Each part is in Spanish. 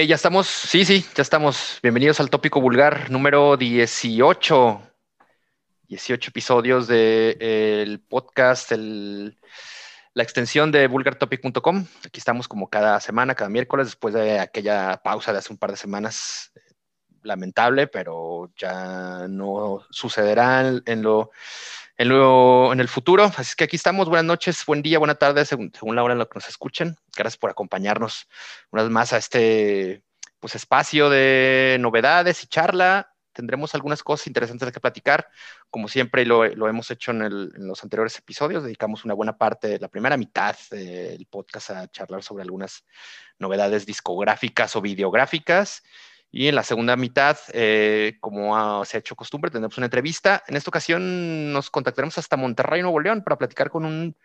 Eh, ya estamos, sí, sí, ya estamos. Bienvenidos al tópico vulgar número 18. 18 episodios del de, podcast, el, la extensión de vulgartopic.com. Aquí estamos como cada semana, cada miércoles, después de aquella pausa de hace un par de semanas. Lamentable, pero ya no sucederá en lo en, el futuro. Así que aquí estamos. Buenas noches, buen día, buena tarde, según, la hora en la que nos escuchen. Gracias por acompañarnos una vez más a este pues, espacio de novedades y charla. Tendremos algunas cosas interesantes que platicar. Como siempre lo, lo hemos hecho en, en, los anteriores episodios, dedicamos una buena parte la primera mitad del podcast a charlar sobre algunas novedades discográficas o videográficas. Y en la segunda mitad, eh, como se ha hecho costumbre, tendremos una entrevista. En esta ocasión nos contactaremos hasta Monterrey, Nuevo León, para platicar con un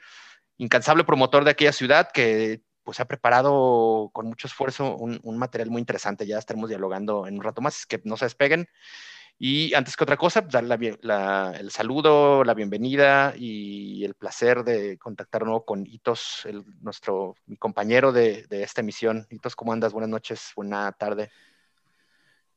incansable promotor de aquella ciudad que pues ha preparado con mucho esfuerzo un, material muy interesante. Ya estaremos dialogando en un rato más, que no se despeguen. Y antes que otra cosa, pues, darle el saludo, la bienvenida y el placer de contactar nuevo con Hitos, nuestro mi compañero de, de esta emisión. Hitos, ¿cómo andas? Buenas noches, buena tarde.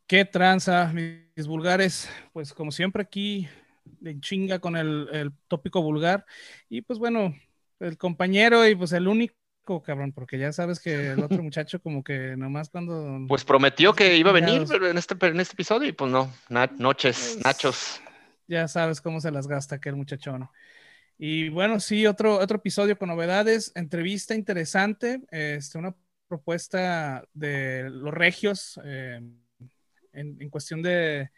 ¿Qué tranza, mis vulgares? Pues como siempre aquí, de chinga con el, tópico vulgar. Y pues bueno, el compañero y pues el único cabrón, porque ya sabes que el otro muchacho como que nomás cuando... Pues prometió que iba a venir en este, en este episodio y pues no, noches, pues, nachos. Ya sabes cómo se las gasta aquel muchachón. Y bueno, sí, otro, otro episodio con novedades, entrevista interesante, este, una propuesta de los regios. Eh, en, cuestión de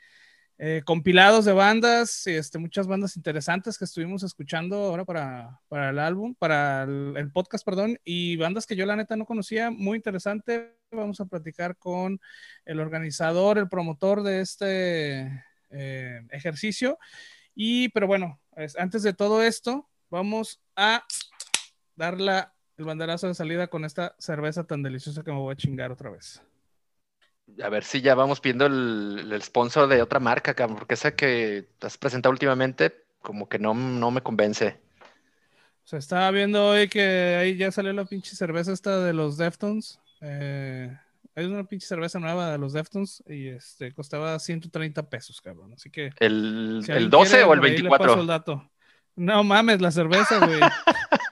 eh, compilados de bandas, este, muchas bandas interesantes que estuvimos escuchando ahora para, para el álbum, para el, podcast, perdón, y bandas que yo la neta no conocía, muy interesante. Vamos a platicar con el organizador, el promotor de este eh, ejercicio. Y, pero bueno, antes de todo esto, vamos a dar el banderazo de salida con esta cerveza tan deliciosa que me voy a chingar otra vez a ver si ya vamos viendo el, sponsor de otra marca, porque esa que has presentado últimamente, como que no, no me convence. O sea, estaba viendo hoy que ahí ya salió la pinche cerveza esta de los Deftones. Eh, hay una pinche cerveza nueva de los Deftones y este costaba 130 pesos, cabrón. Así que. ¿El, el 12 o el 24? No mames, la cerveza, güey.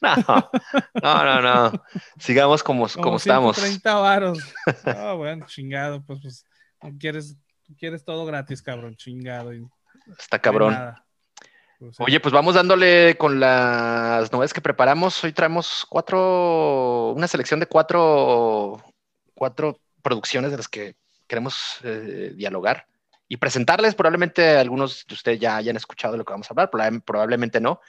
No, no, no, Sigamos como, como, estamos. 30 varos. Ah, bueno, chingado. Pues, pues quieres, quieres todo gratis, cabrón. Chingado. Está cabrón. Pues, Oye, pues vamos dándole con las novedades que preparamos. Hoy traemos cuatro, una selección de cuatro, cuatro producciones de las que queremos eh, dialogar y presentarles. Probablemente algunos de ustedes ya hayan escuchado de lo que vamos a hablar, probablemente no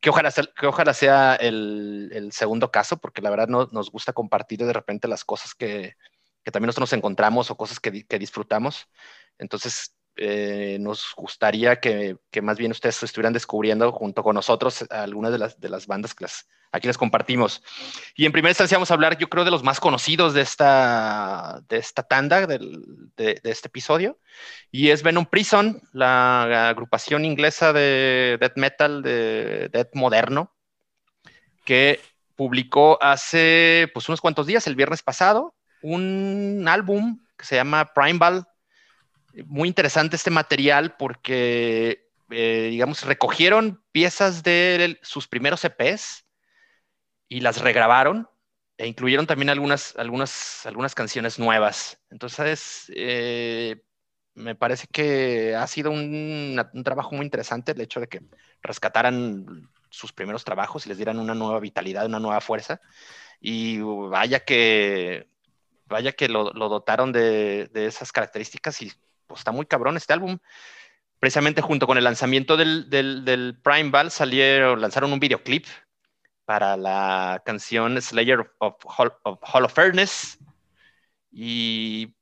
que ojalá, que ojalá sea el, segundo caso, porque la verdad no, nos gusta compartir de repente las cosas que, también nosotros nos encontramos o cosas que, que disfrutamos. Entonces, eh, nos gustaría que, más bien ustedes estuvieran descubriendo junto con nosotros algunas de las, bandas que las, aquí les compartimos. Y en primera instancia vamos a hablar, yo creo, de los más conocidos de esta, de esta tanda, de, de, este episodio, y es Venom Prison, la agrupación inglesa de death metal, de death moderno, que publicó hace pues, unos cuantos días, el viernes pasado, un álbum que se llama Primeval muy interesante este material porque, eh, digamos, recogieron piezas de sus primeros EPs y las regrabaron e incluyeron también algunas, algunas, algunas canciones nuevas. Entonces, eh, me parece que ha sido un, un, trabajo muy interesante el hecho de que rescataran sus primeros trabajos y les dieran una nueva vitalidad, una nueva fuerza. Y vaya que, vaya que lo, lo dotaron de, de, esas características y pues está muy cabrón este álbum. Precisamente junto con el lanzamiento del, del, Prime Ball salieron, lanzaron un videoclip para la canción Slayer of Hall of, Fairness y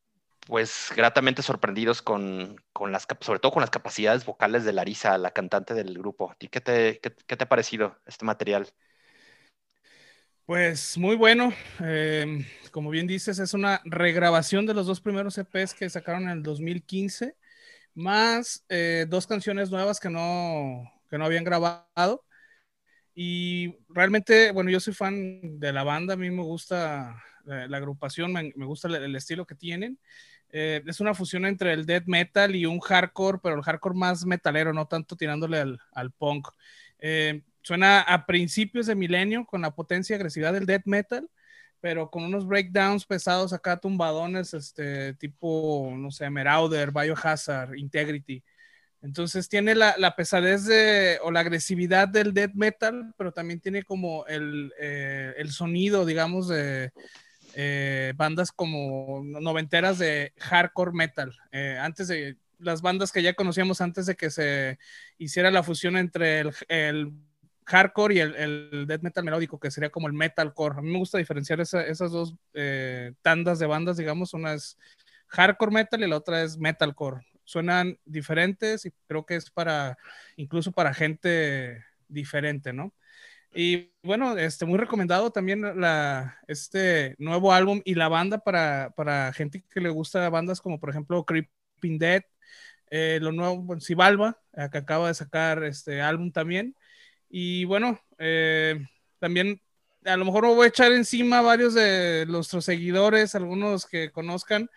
pues gratamente sorprendidos con, con, las, sobre todo con las capacidades vocales de Larisa, la cantante del grupo. ¿Y qué te, qué, te ha parecido este material? Pues muy bueno. Em, como bien dices, es una regrabación de los dos primeros EPs que sacaron en el 2015, más eh, dos canciones nuevas que no, que no habían grabado. Y realmente, bueno, yo soy fan de la banda, a mí me gusta la, agrupación, me, gusta el, estilo que tienen. Eh, es una fusión entre el death metal y un hardcore, pero el hardcore más metalero, no tanto tirándole al, al punk. Eh, suena a principios de milenio con la potencia y agresividad del death metal, pero con unos breakdowns pesados acá, tumbadones, este tipo, no sé, Merauder, Biohazard, Integrity. Entonces tiene la, la, pesadez de, o la agresividad del death metal, pero también tiene como el, eh, el sonido, digamos, de eh, bandas como noventeras de hardcore metal. Eh, antes de las bandas que ya conocíamos antes de que se hiciera la fusión entre el, el hardcore y el, el, death metal melódico, que sería como el metalcore. A mí me gusta diferenciar esas dos tandas de bandas, digamos, una es hardcore metal y la otra es metalcore suenan diferentes y creo que es para, incluso para gente diferente, ¿no? Y bueno, este, muy recomendado también la, este nuevo álbum y la banda para, para gente que le gusta bandas como por ejemplo Creeping Dead, eh, lo nuevo, Sibalba, eh, que acaba de sacar este álbum también. Y bueno, eh, también a lo mejor me voy a echar encima varios de nuestros seguidores, algunos que conozcan,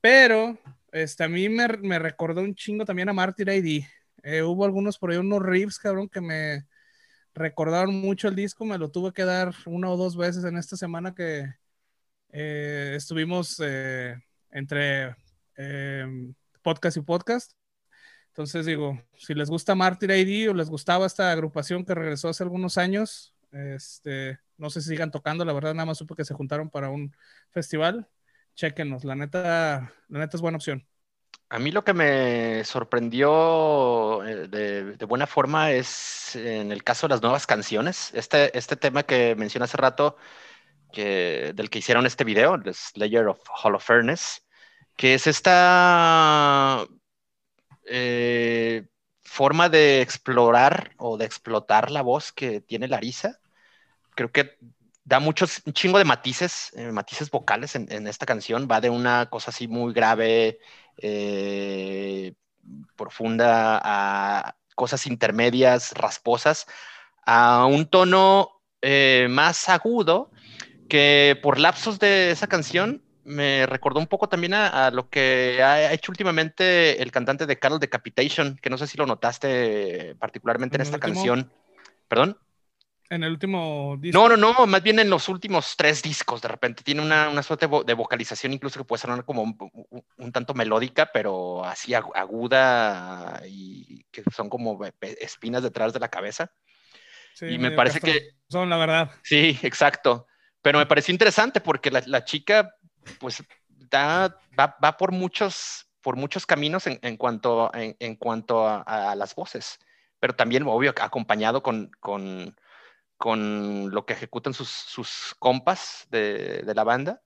pero este, a mí me, me recordó un chingo también a Martyr ID. Eh, hubo algunos por ahí, unos riffs, cabrón, que me recordaron mucho el disco. Me lo tuve que dar una o dos veces en esta semana que eh, estuvimos entre podcast y podcast. Entonces digo, si les gusta Martyr ID o les gustaba esta agrupación que regresó hace algunos años, este, no sé si sigan tocando, la verdad nada más supe que se juntaron para un festival chequenos, la neta, la neta es buena opción. A mí lo que me sorprendió eh, de, buena forma es en el caso de las nuevas canciones. Este, este tema que mencioné hace rato, que, del que hicieron este video, The Slayer of Holofernes, que es esta eh, forma de explorar o de explotar la voz que tiene Larisa. Creo que da muchos, un chingo de matices, eh, matices vocales en, esta canción. Va de una cosa así muy grave, eh, profunda, a cosas intermedias, rasposas, a un tono más agudo que por lapsos de esa canción me recordó un poco también a, lo que ha hecho últimamente el cantante de Carol Decapitation, que no sé si lo notaste particularmente en, esta canción. ¿Perdón? En el último disco. No, no, no, más bien en los últimos tres discos, de repente. Tiene una, una suerte de vocalización, incluso que puede sonar como un, tanto melódica, pero así aguda y que son como espinas detrás de la cabeza. Sí, y me parece que. Son, la verdad. Sí, exacto. Pero me pareció interesante porque la, la chica, pues, da, va, va, por muchos por muchos caminos en, en cuanto, en, cuanto a, las voces, pero también, obvio, acompañado con, con con lo que ejecutan sus, sus compas de, de, la banda,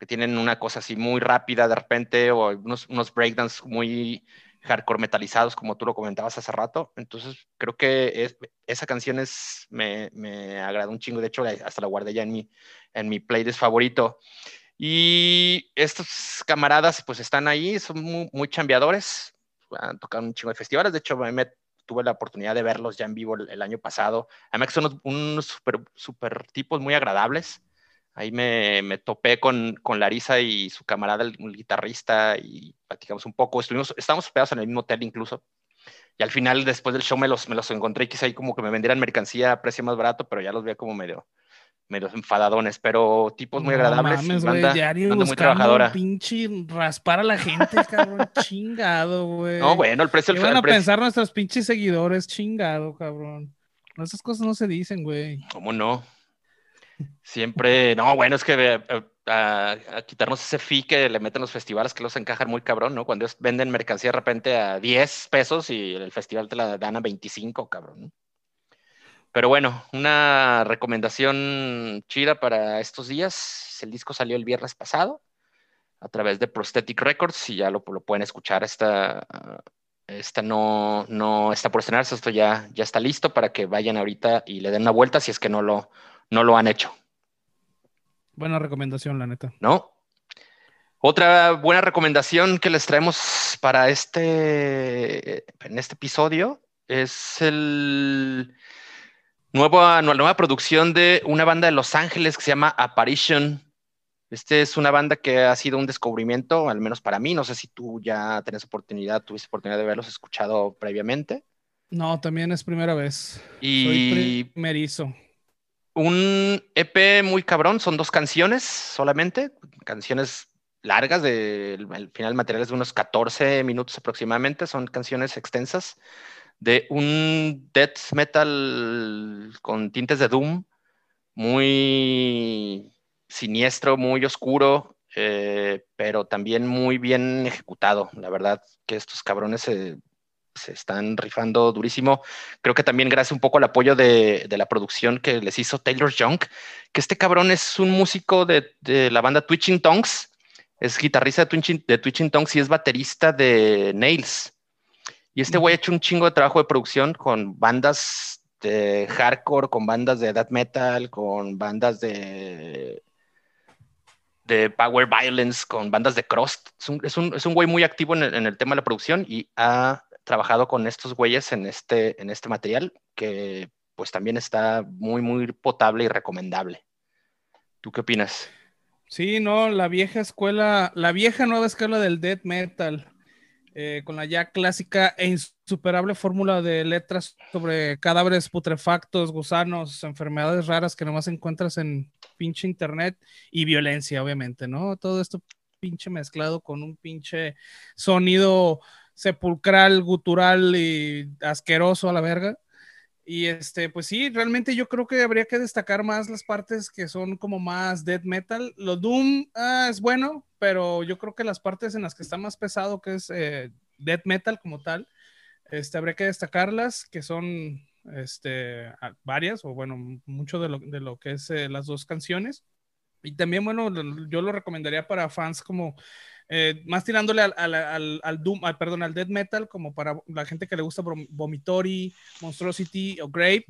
que tienen una cosa así muy rápida de repente o unos, unos breakdowns muy hardcore metalizados, como tú lo comentabas hace rato. Entonces, creo que es, esa canción es, me, me agradó un chingo. De hecho, hasta la guardé ya en mi, en mi playlist favorito. Y estos camaradas, pues están ahí, son muy, muy chambeadores, han tocado un chingo de festivales. De hecho, me, tuve la oportunidad de verlos ya en vivo el, año pasado. Además son unos, super, super, tipos muy agradables. Ahí me, topé con, Larisa y su camarada, el, guitarrista, y platicamos un poco. Estuvimos, estábamos hospedados en el mismo hotel incluso. Y al final, después del show, me los, me los encontré y quise ahí como que me vendieran mercancía a precio más barato, pero ya los veía como medio, medio enfadadones, pero tipos muy agradables. No mames, banda, diario muy trabajadora. pinche raspar a la gente, cabrón, chingado, güey. No, bueno, el precio... ¿Qué van a pensar nuestros pinches seguidores? Chingado, cabrón. Esas cosas no se dicen, güey. ¿Cómo no? Siempre, no, bueno, es que eh, a, quitarnos ese fee que le meten los festivales que los encajan muy cabrón, ¿no? Cuando ellos venden mercancía de repente a 10 pesos y el festival te la dan a 25, cabrón. ¿no? Pero bueno, una recomendación chida para estos días. El disco salió el viernes pasado a través de Prosthetic Records y ya lo, lo pueden escuchar. Esta, esta no, no está por estrenarse, esto ya, ya está listo para que vayan ahorita y le den una vuelta si es que no lo, no lo han hecho. Buena recomendación, la neta. ¿No? Otra buena recomendación que les traemos para este, en este episodio es el nueva, nueva producción de una banda de Los Ángeles que se llama Apparition. Este es una banda que ha sido un descubrimiento, al menos para mí. No sé si tú ya tenés oportunidad, tuviste oportunidad de verlos, escuchado previamente. No, también es primera vez. Y Soy primerizo. Un EP muy cabrón, son dos canciones solamente, canciones largas, de, el final material es de unos 14 minutos aproximadamente, son canciones extensas de un death metal con tintes de doom, muy siniestro, muy oscuro, eh, pero también muy bien ejecutado. La verdad que estos cabrones se, están rifando durísimo. Creo que también gracias un poco al apoyo de, la producción que les hizo Taylor Young, que este cabrón es un músico de, la banda Twitching Tongues, es guitarrista de Twitching, de Twitching Tongues y es baterista de Nails. Y este güey ha hecho un chingo de trabajo de producción con bandas de hardcore, con bandas de death metal, con bandas de, power violence, con bandas de crust. Es un, es un, güey muy activo en el, tema de la producción y ha trabajado con estos güeyes en este, en este material que pues también está muy, muy potable y recomendable. ¿Tú qué opinas? Sí, no, la vieja escuela, la vieja nueva escuela del death metal. Eh, con la ya clásica e insuperable fórmula de letras sobre cadáveres putrefactos, gusanos, enfermedades raras que nomás encuentras en pinche internet y violencia, obviamente, ¿no? Todo esto pinche mezclado con un pinche sonido sepulcral, gutural y asqueroso a la verga. Y este, pues sí, realmente yo creo que habría que destacar más las partes que son como más death metal. Lo Doom ah, es bueno, pero yo creo que las partes en las que está más pesado, que es eh, death metal como tal, este, habría que destacarlas, que son este, varias, o bueno, mucho de lo, de lo que es eh, las dos canciones. Y también, bueno, yo lo recomendaría para fans como eh, más tirándole al, al, al, Doom, perdón, al Death Metal, como para la gente que le gusta Vomitory, Monstrosity o Grape.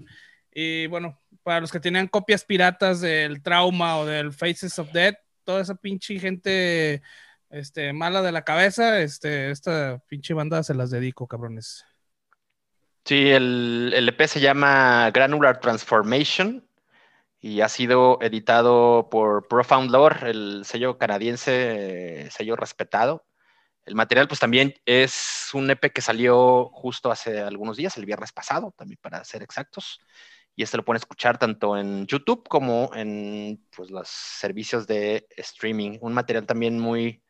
Y bueno, para los que tenían copias piratas del Trauma o del Faces of Death, toda esa pinche gente este, mala de la cabeza, este, esta pinche banda se las dedico, cabrones. Sí, el, el EP se llama Granular Transformation y ha sido editado por Profound Lore, el sello canadiense, sello respetado. El material, pues también es un EP que salió justo hace algunos días, el viernes pasado, también para ser exactos. Y este lo pueden escuchar tanto en YouTube como en pues, los servicios de streaming. Un material también muy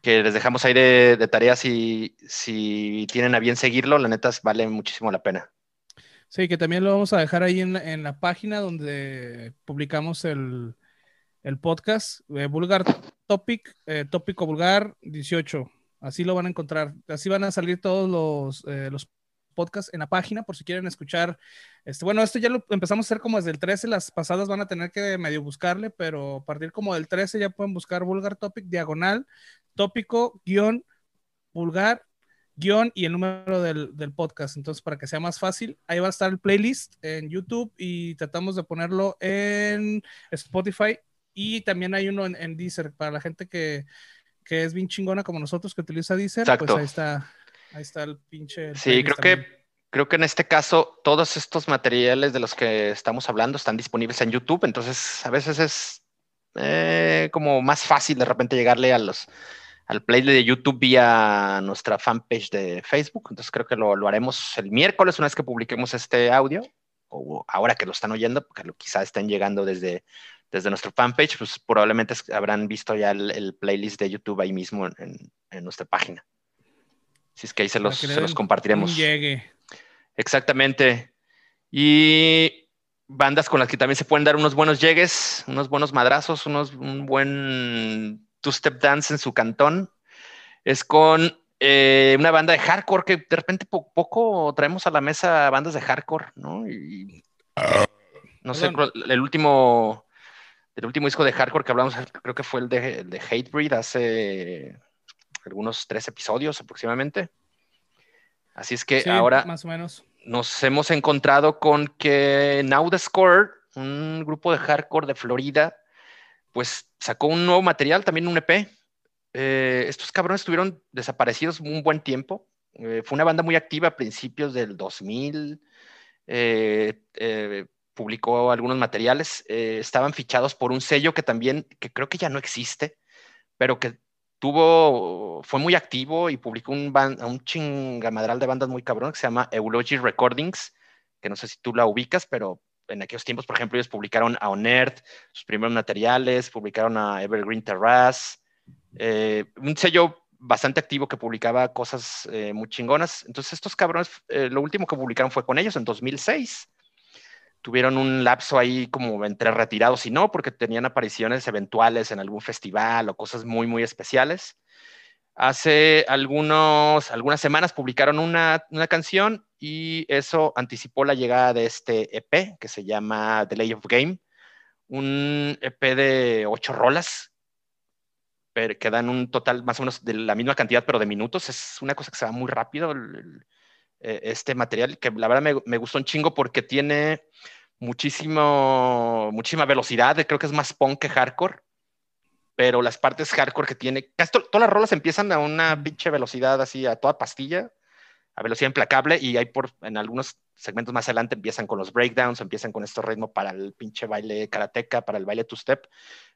que les dejamos ahí de, de tareas y si tienen a bien seguirlo, la neta vale muchísimo la pena. Sí, que también lo vamos a dejar ahí en la, página donde publicamos el, podcast, eh, Vulgar Topic, eh, Tópico Vulgar 18. Así lo van a encontrar. Así van a salir todos los, eh, los podcasts en la página por si quieren escuchar. Este, bueno, esto ya lo empezamos a hacer como desde el 13, las pasadas van a tener que medio buscarle, pero a partir como del 13 ya pueden buscar Vulgar Topic, diagonal, tópico, guion, vulgar guion y el número del, podcast. Entonces, para que sea más fácil, ahí va a estar el playlist en YouTube y tratamos de ponerlo en Spotify y también hay uno en, Deezer para la gente que, es bien chingona como nosotros que utiliza Deezer. Pues ahí está, ahí está el pinche. sí, creo que. Creo que en este caso todos estos materiales de los que estamos hablando están disponibles en YouTube, entonces a veces es eh, como más fácil de repente llegarle a los, al playlist de YouTube vía nuestra fanpage de Facebook. Entonces creo que lo, lo, haremos el miércoles, una vez que publiquemos este audio, o ahora que lo están oyendo, porque lo, quizá estén llegando desde, desde nuestra fanpage, pues probablemente habrán visto ya el, playlist de YouTube ahí mismo en, en, nuestra página. Si es que ahí se los, se los compartiremos. Llegue. Exactamente. Y bandas con las que también se pueden dar unos buenos llegues, unos buenos madrazos, unos, un buen Two Step Dance en su cantón. Es con eh, una banda de hardcore que de repente poco traemos a la mesa bandas de hardcore, ¿no? Y, no sé, el último, el último disco de hardcore que hablamos, creo que fue el de, de Hatebreed hace algunos tres episodios aproximadamente. Así es que ahora más o menos. nos hemos encontrado con que Now the Score, un grupo de hardcore de Florida, pues sacó un nuevo material, también un EP. Eh, estos cabrones estuvieron desaparecidos un buen tiempo. Eh, fue una banda muy activa a principios del 2000. Eh, publicó algunos materiales. Estaban fichados por un sello que también, que creo que ya no existe, pero que tuvo, fue muy activo y publicó un, un chingamadral de bandas muy cabrón que se llama Eulogy Recordings, que no sé si tú la ubicas, pero en aquellos tiempos, por ejemplo, ellos publicaron a Onert, sus primeros materiales, publicaron a Evergreen Terrace, eh, un sello bastante activo que publicaba cosas eh, muy chingonas. Entonces, estos cabrones, eh, lo último que publicaron fue con ellos en 2006. Tuvieron un lapso ahí como entre retirados y no, porque tenían apariciones eventuales en algún festival o cosas muy, muy especiales. Hace algunos, algunas semanas publicaron una, una canción y eso anticipó la llegada de este EP que se llama The Lay of Game, un EP de ocho rolas que dan un total más o menos de la misma cantidad, pero de minutos. Es una cosa que se va muy rápido, eh, este material, que la verdad me, me, gustó un chingo porque tiene muchísimo, muchísima velocidad. Creo que es más punk que hardcore, pero las partes hardcore que tiene, casi todas las rolas empiezan a una pinche velocidad así, a toda pastilla, a velocidad implacable, y hay por, en algunos segmentos más adelante empiezan con los breakdowns, empiezan con este ritmo para el pinche baile karateca, para el baile two-step.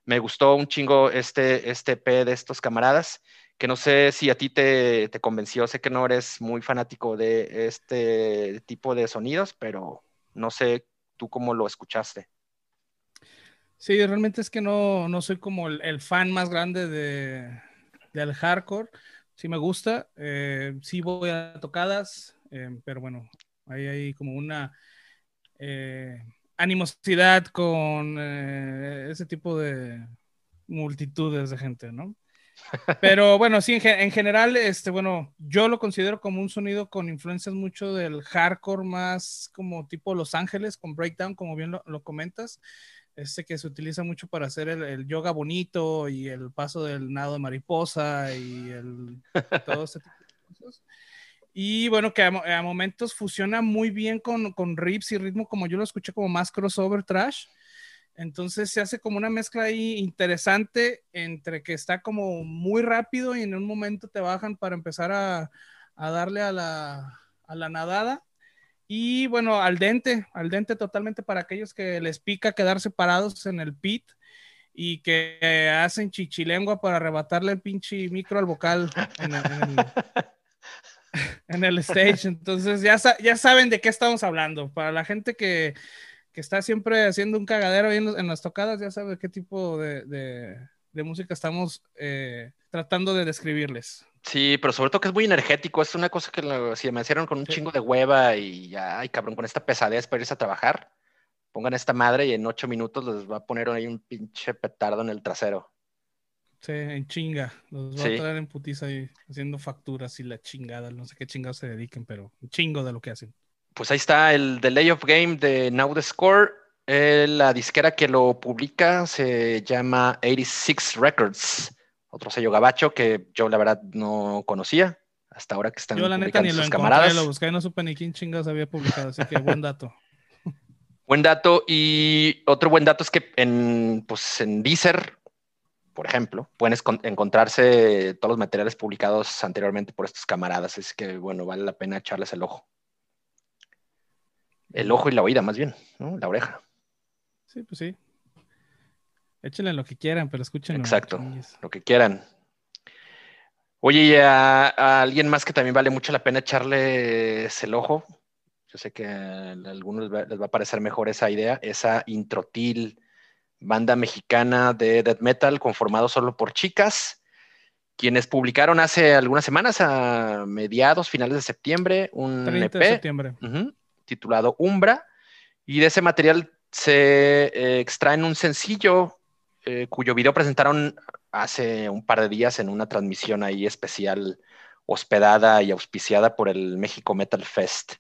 Me gustó un chingo este, este P de estos camaradas, que no sé si a ti te, te convenció, sé que no eres muy fanático de este tipo de sonidos, pero no sé tú cómo lo escuchaste. Sí, realmente es que no, no soy como el, fan más grande de, del hardcore. Sí me gusta, eh, sí voy a tocadas, eh, pero bueno, hay, hay como una... Eh, animosidad con ese tipo de multitudes de gente, ¿no? Pero bueno, sí, en, general, este, bueno, yo lo considero como un sonido con influencias mucho del hardcore más como tipo Los Ángeles, con breakdown, como bien lo, comentas, este que se utiliza mucho para hacer el, yoga bonito y el paso del nado de mariposa y el, todo ese tipo de cosas. Y bueno, que a, momentos fusiona muy bien con, con riffs y ritmo, como yo lo escuché como más crossover trash. Entonces se hace como una mezcla ahí interesante entre que está como muy rápido y en un momento te bajan para empezar a, a darle a la, a la nadada. Y bueno, al dente, al dente totalmente para aquellos que les pica quedarse parados en el pit y que hacen chichilengua para arrebatarle el pinche micro al vocal en el, en el stage. Entonces ya, ya saben de qué estamos hablando. Para la gente que, que está siempre haciendo un cagadero en, en, las tocadas, ya sabe qué tipo de, de, música estamos eh, tratando de describirles. Sí, pero sobre todo que es muy energético. Es una cosa que si me hicieron con un chingo de hueva y ya, ay cabrón, con esta pesadez para irse a trabajar, pongan esta madre y en ocho minutos les va a poner ahí un pinche petardo en el trasero. Sí, en chinga. Los va a traer en putiza ahí haciendo facturas y la chingada. No sé qué chingados se dediquen, pero un chingo de lo que hacen. Pues ahí está el Delay of Game de Now the Score. Eh, la disquera que lo publica se llama 86 Records, otro sello gabacho que yo la verdad no conocía hasta ahora que están yo, la neta, ni lo camaradas. Lo busqué, no supe ni quién chingados había publicado, así que buen dato. buen dato. Y otro buen dato es que en, pues, en Deezer por ejemplo, pueden encontrarse todos los materiales publicados anteriormente por estos camaradas. Es que, bueno, vale la pena echarles el ojo. El ojo y la oída, más bien, ¿no? La oreja. Sí, pues sí. Échenle lo que quieran, pero escúchenlo. Exacto, lo que quieran. Oye, y a, alguien más que también vale mucho la pena echarles el ojo. Yo sé que a algunos les va, a parecer mejor esa idea, esa introtil banda mexicana de death metal conformado solo por chicas, quienes publicaron hace algunas semanas, a mediados, finales de septiembre, un EP septiembre. titulado Umbra, y de ese material se eh, extraen un sencillo eh, cuyo video presentaron hace un par de días en una transmisión ahí especial hospedada y auspiciada por el México Metal Fest.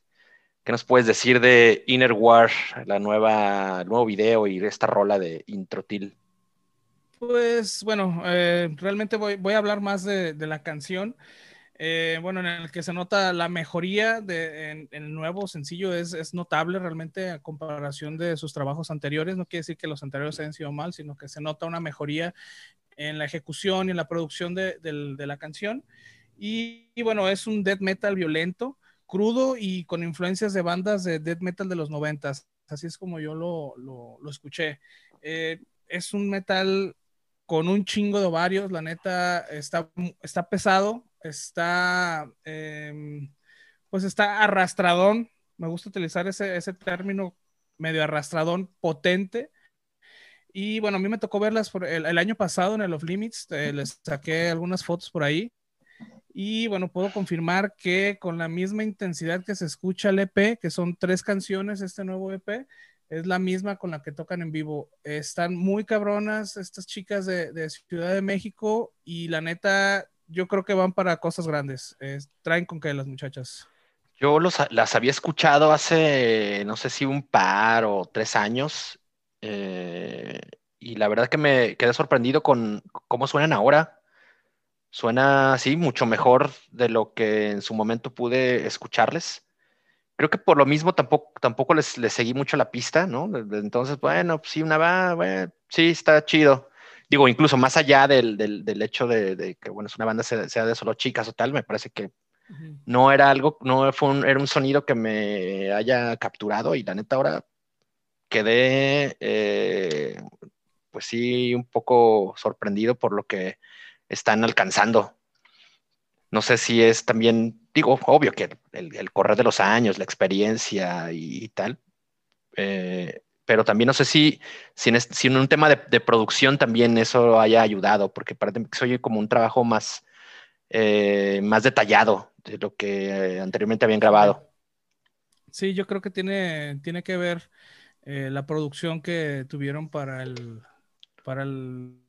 ¿Qué nos puedes decir de Inner War, la nueva, el nuevo video y esta rola de Introtil? Pues bueno, eh, realmente voy, voy, a hablar más de, de la canción. Eh, bueno, en el que se nota la mejoría de, en, el nuevo sencillo es, notable realmente a comparación de sus trabajos anteriores. No quiere decir que los anteriores hayan sido mal, sino que se nota una mejoría en la ejecución y en la producción de, la canción. Y, bueno, es un death metal violento crudo y con influencias de bandas de death metal de los noventas. Así es como yo lo, lo, escuché. Eh, es un metal con un chingo de ovarios, la neta está pesado, está, em, pues está arrastradón. Me gusta utilizar ese, ese término medio arrastradón, potente. Y bueno, a mí me tocó verlas por el, año pasado en el Off Limits, eh, les saqué algunas fotos por ahí. Y bueno, puedo confirmar que con la misma intensidad que se escucha el EP, que son tres canciones, este nuevo EP, es la misma con la que tocan en vivo. Están muy cabronas estas chicas de, Ciudad de México y la neta, yo creo que van para cosas grandes. traen con qué las muchachas. Yo las había escuchado hace, no sé si un par o tres años, eh, y la verdad que me quedé sorprendido con cómo suenan ahora. Suena así mucho mejor de lo que en su momento pude escucharles. Creo que por lo mismo tampoco, tampoco les, seguí mucho la pista, ¿no? Entonces, bueno, pues sí, una va, bueno, sí, está chido. Digo, incluso más allá del, del, hecho de, que, bueno, es una banda sea, de solo chicas o tal, me parece que no era algo, no fue un, era un sonido que me haya capturado y la neta ahora quedé, eh, pues sí, un poco sorprendido por lo que están alcanzando. No sé si es también, digo, obvio que el, correr de los años, la experiencia y, tal, eh, pero también no sé si, si, en, un tema de, producción también eso haya ayudado, porque parece que soy como un trabajo más, eh, más detallado de lo que anteriormente habían grabado. Sí, yo creo que tiene, tiene que ver eh, la producción que tuvieron para el, para el,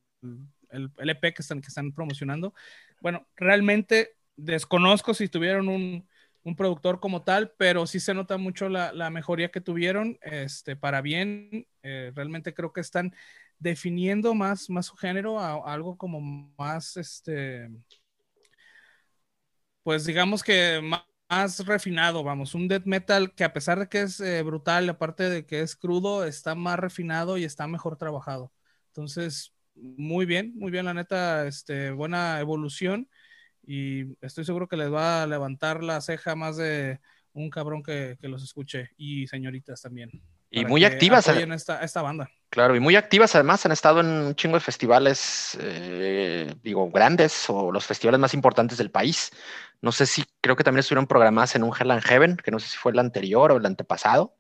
el, EP que están, que están promocionando bueno, realmente desconozco si tuvieron un, productor como tal, pero sí se nota mucho la, mejoría que tuvieron, este, para bien, eh, realmente creo que están definiendo más, más su género a, algo como más, este, pues digamos que más, refinado, vamos, un death metal que a pesar de que es eh, brutal, aparte de que es crudo, está más refinado y está mejor trabajado. Entonces, muy bien, muy bien, la neta, este, buena evolución y estoy seguro que les va a levantar la ceja más de un cabrón que, los escuche y señoritas también. Y muy activas. En esta, esta banda. Claro, y muy activas además, han estado en un chingo de festivales, eh, digo, grandes o los festivales más importantes del país. No sé si, creo que también estuvieron programadas en un Hell and Heaven, que no sé si fue el anterior o el antepasado,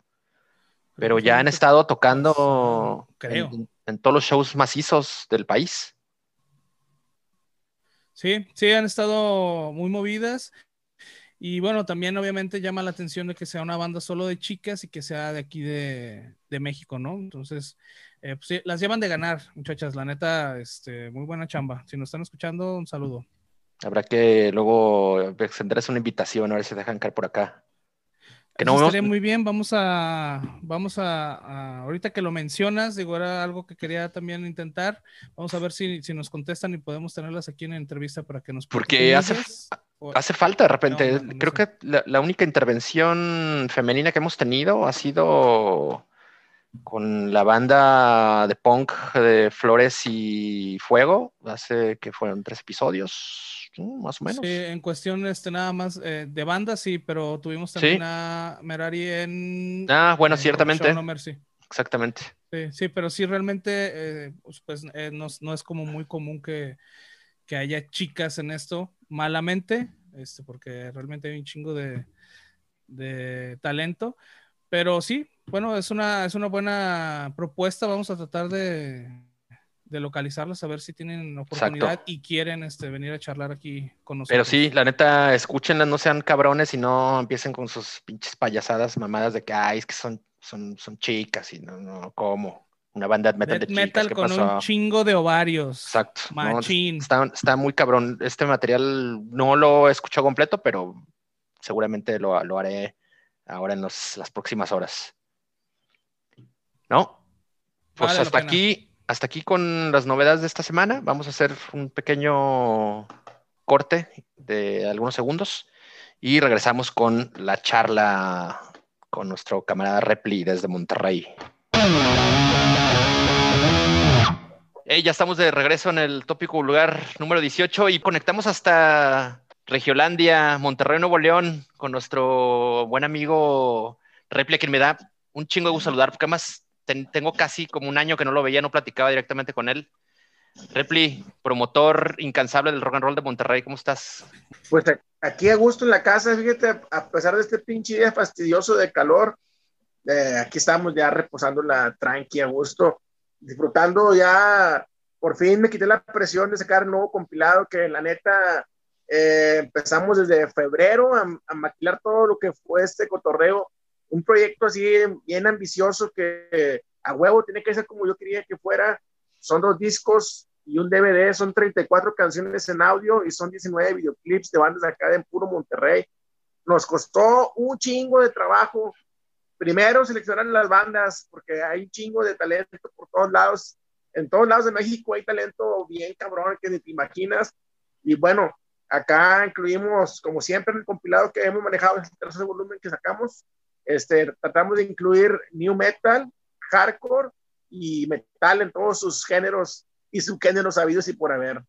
pero ya han estado tocando creo en todos los shows macizos del país. Sí, sí, han estado muy movidas. Y bueno, también obviamente llama la atención de que sea una banda solo de chicas y que sea de aquí de, México, ¿no? Entonces, eh, pues sí, las llevan de ganar, muchachas. La neta, este, muy buena chamba. Si nos están escuchando, un saludo. Habrá que luego extenderles una invitación a ver si dejan caer por acá. Que no estaría muy bien, vamos a, vamos a, ahorita que lo mencionas, digo, era algo que quería también intentar, vamos a ver si, si nos contestan y podemos tenerlas aquí en entrevista para que nos... Porque hace, hace falta de repente, creo que la, única intervención femenina que hemos tenido ha sido con la banda de punk de Flores y Fuego, hace que fueron tres episodios, más o menos. Sí, en cuestión este, nada más eh, de banda, sí, pero tuvimos también a Merari en... Ah, bueno, ciertamente. Exactamente. Sí, sí, pero sí, realmente, eh, pues, pues eh, no, es como muy común que, que, haya chicas en esto, malamente, este, porque realmente hay un chingo de, de talento, pero sí, bueno, es una, es una buena propuesta, vamos a tratar de de localizarlos, a ver si tienen oportunidad y quieren este, venir a charlar aquí con nosotros. Pero sí, la neta, escúchenlas, no sean cabrones y no empiecen con sus pinches payasadas mamadas de que, ay, es que son, son, son chicas y no, no, ¿cómo? Una banda de metal de chicas. metal con un chingo de ovarios. Exacto. Machín. está, muy cabrón. Este material no lo he escuchado completo, pero seguramente lo, lo haré ahora en las próximas horas. ¿No? Pues hasta aquí hasta aquí con las novedades de esta semana. Vamos a hacer un pequeño corte de algunos segundos y regresamos con la charla con nuestro camarada Repli desde Monterrey. ya estamos de regreso en el tópico lugar número 18 y conectamos hasta Regiolandia, Monterrey, Nuevo León, con nuestro buen amigo Repli, quien me da un chingo de gusto saludar, porque además tengo casi como un año que no lo veía, no platicaba directamente con él. Repli, promotor incansable del rock and roll de Monterrey, ¿cómo estás? Pues aquí a gusto en la casa, fíjate, a pesar de este pinche día fastidioso de calor, eh, aquí estamos ya reposando la tranqui a gusto, disfrutando ya, por fin me quité la presión de sacar un nuevo compilado que la neta eh, empezamos desde febrero a, a, maquilar todo lo que fue este cotorreo, un proyecto así bien ambicioso que a huevo tiene que ser como yo quería que fuera, son dos discos y un DVD, son 34 canciones en audio y son 19 videoclips de bandas acá de puro Monterrey. Nos costó un chingo de trabajo. Primero seleccionar las bandas, porque hay un chingo de talento por todos lados. En todos lados de México hay talento bien cabrón que ni te imaginas. Y bueno, acá incluimos, como siempre, el compilado que hemos manejado el tercer volumen que sacamos. Este, tratamos de incluir new metal, hardcore y metal en todos sus géneros y subgéneros habidos y por haber.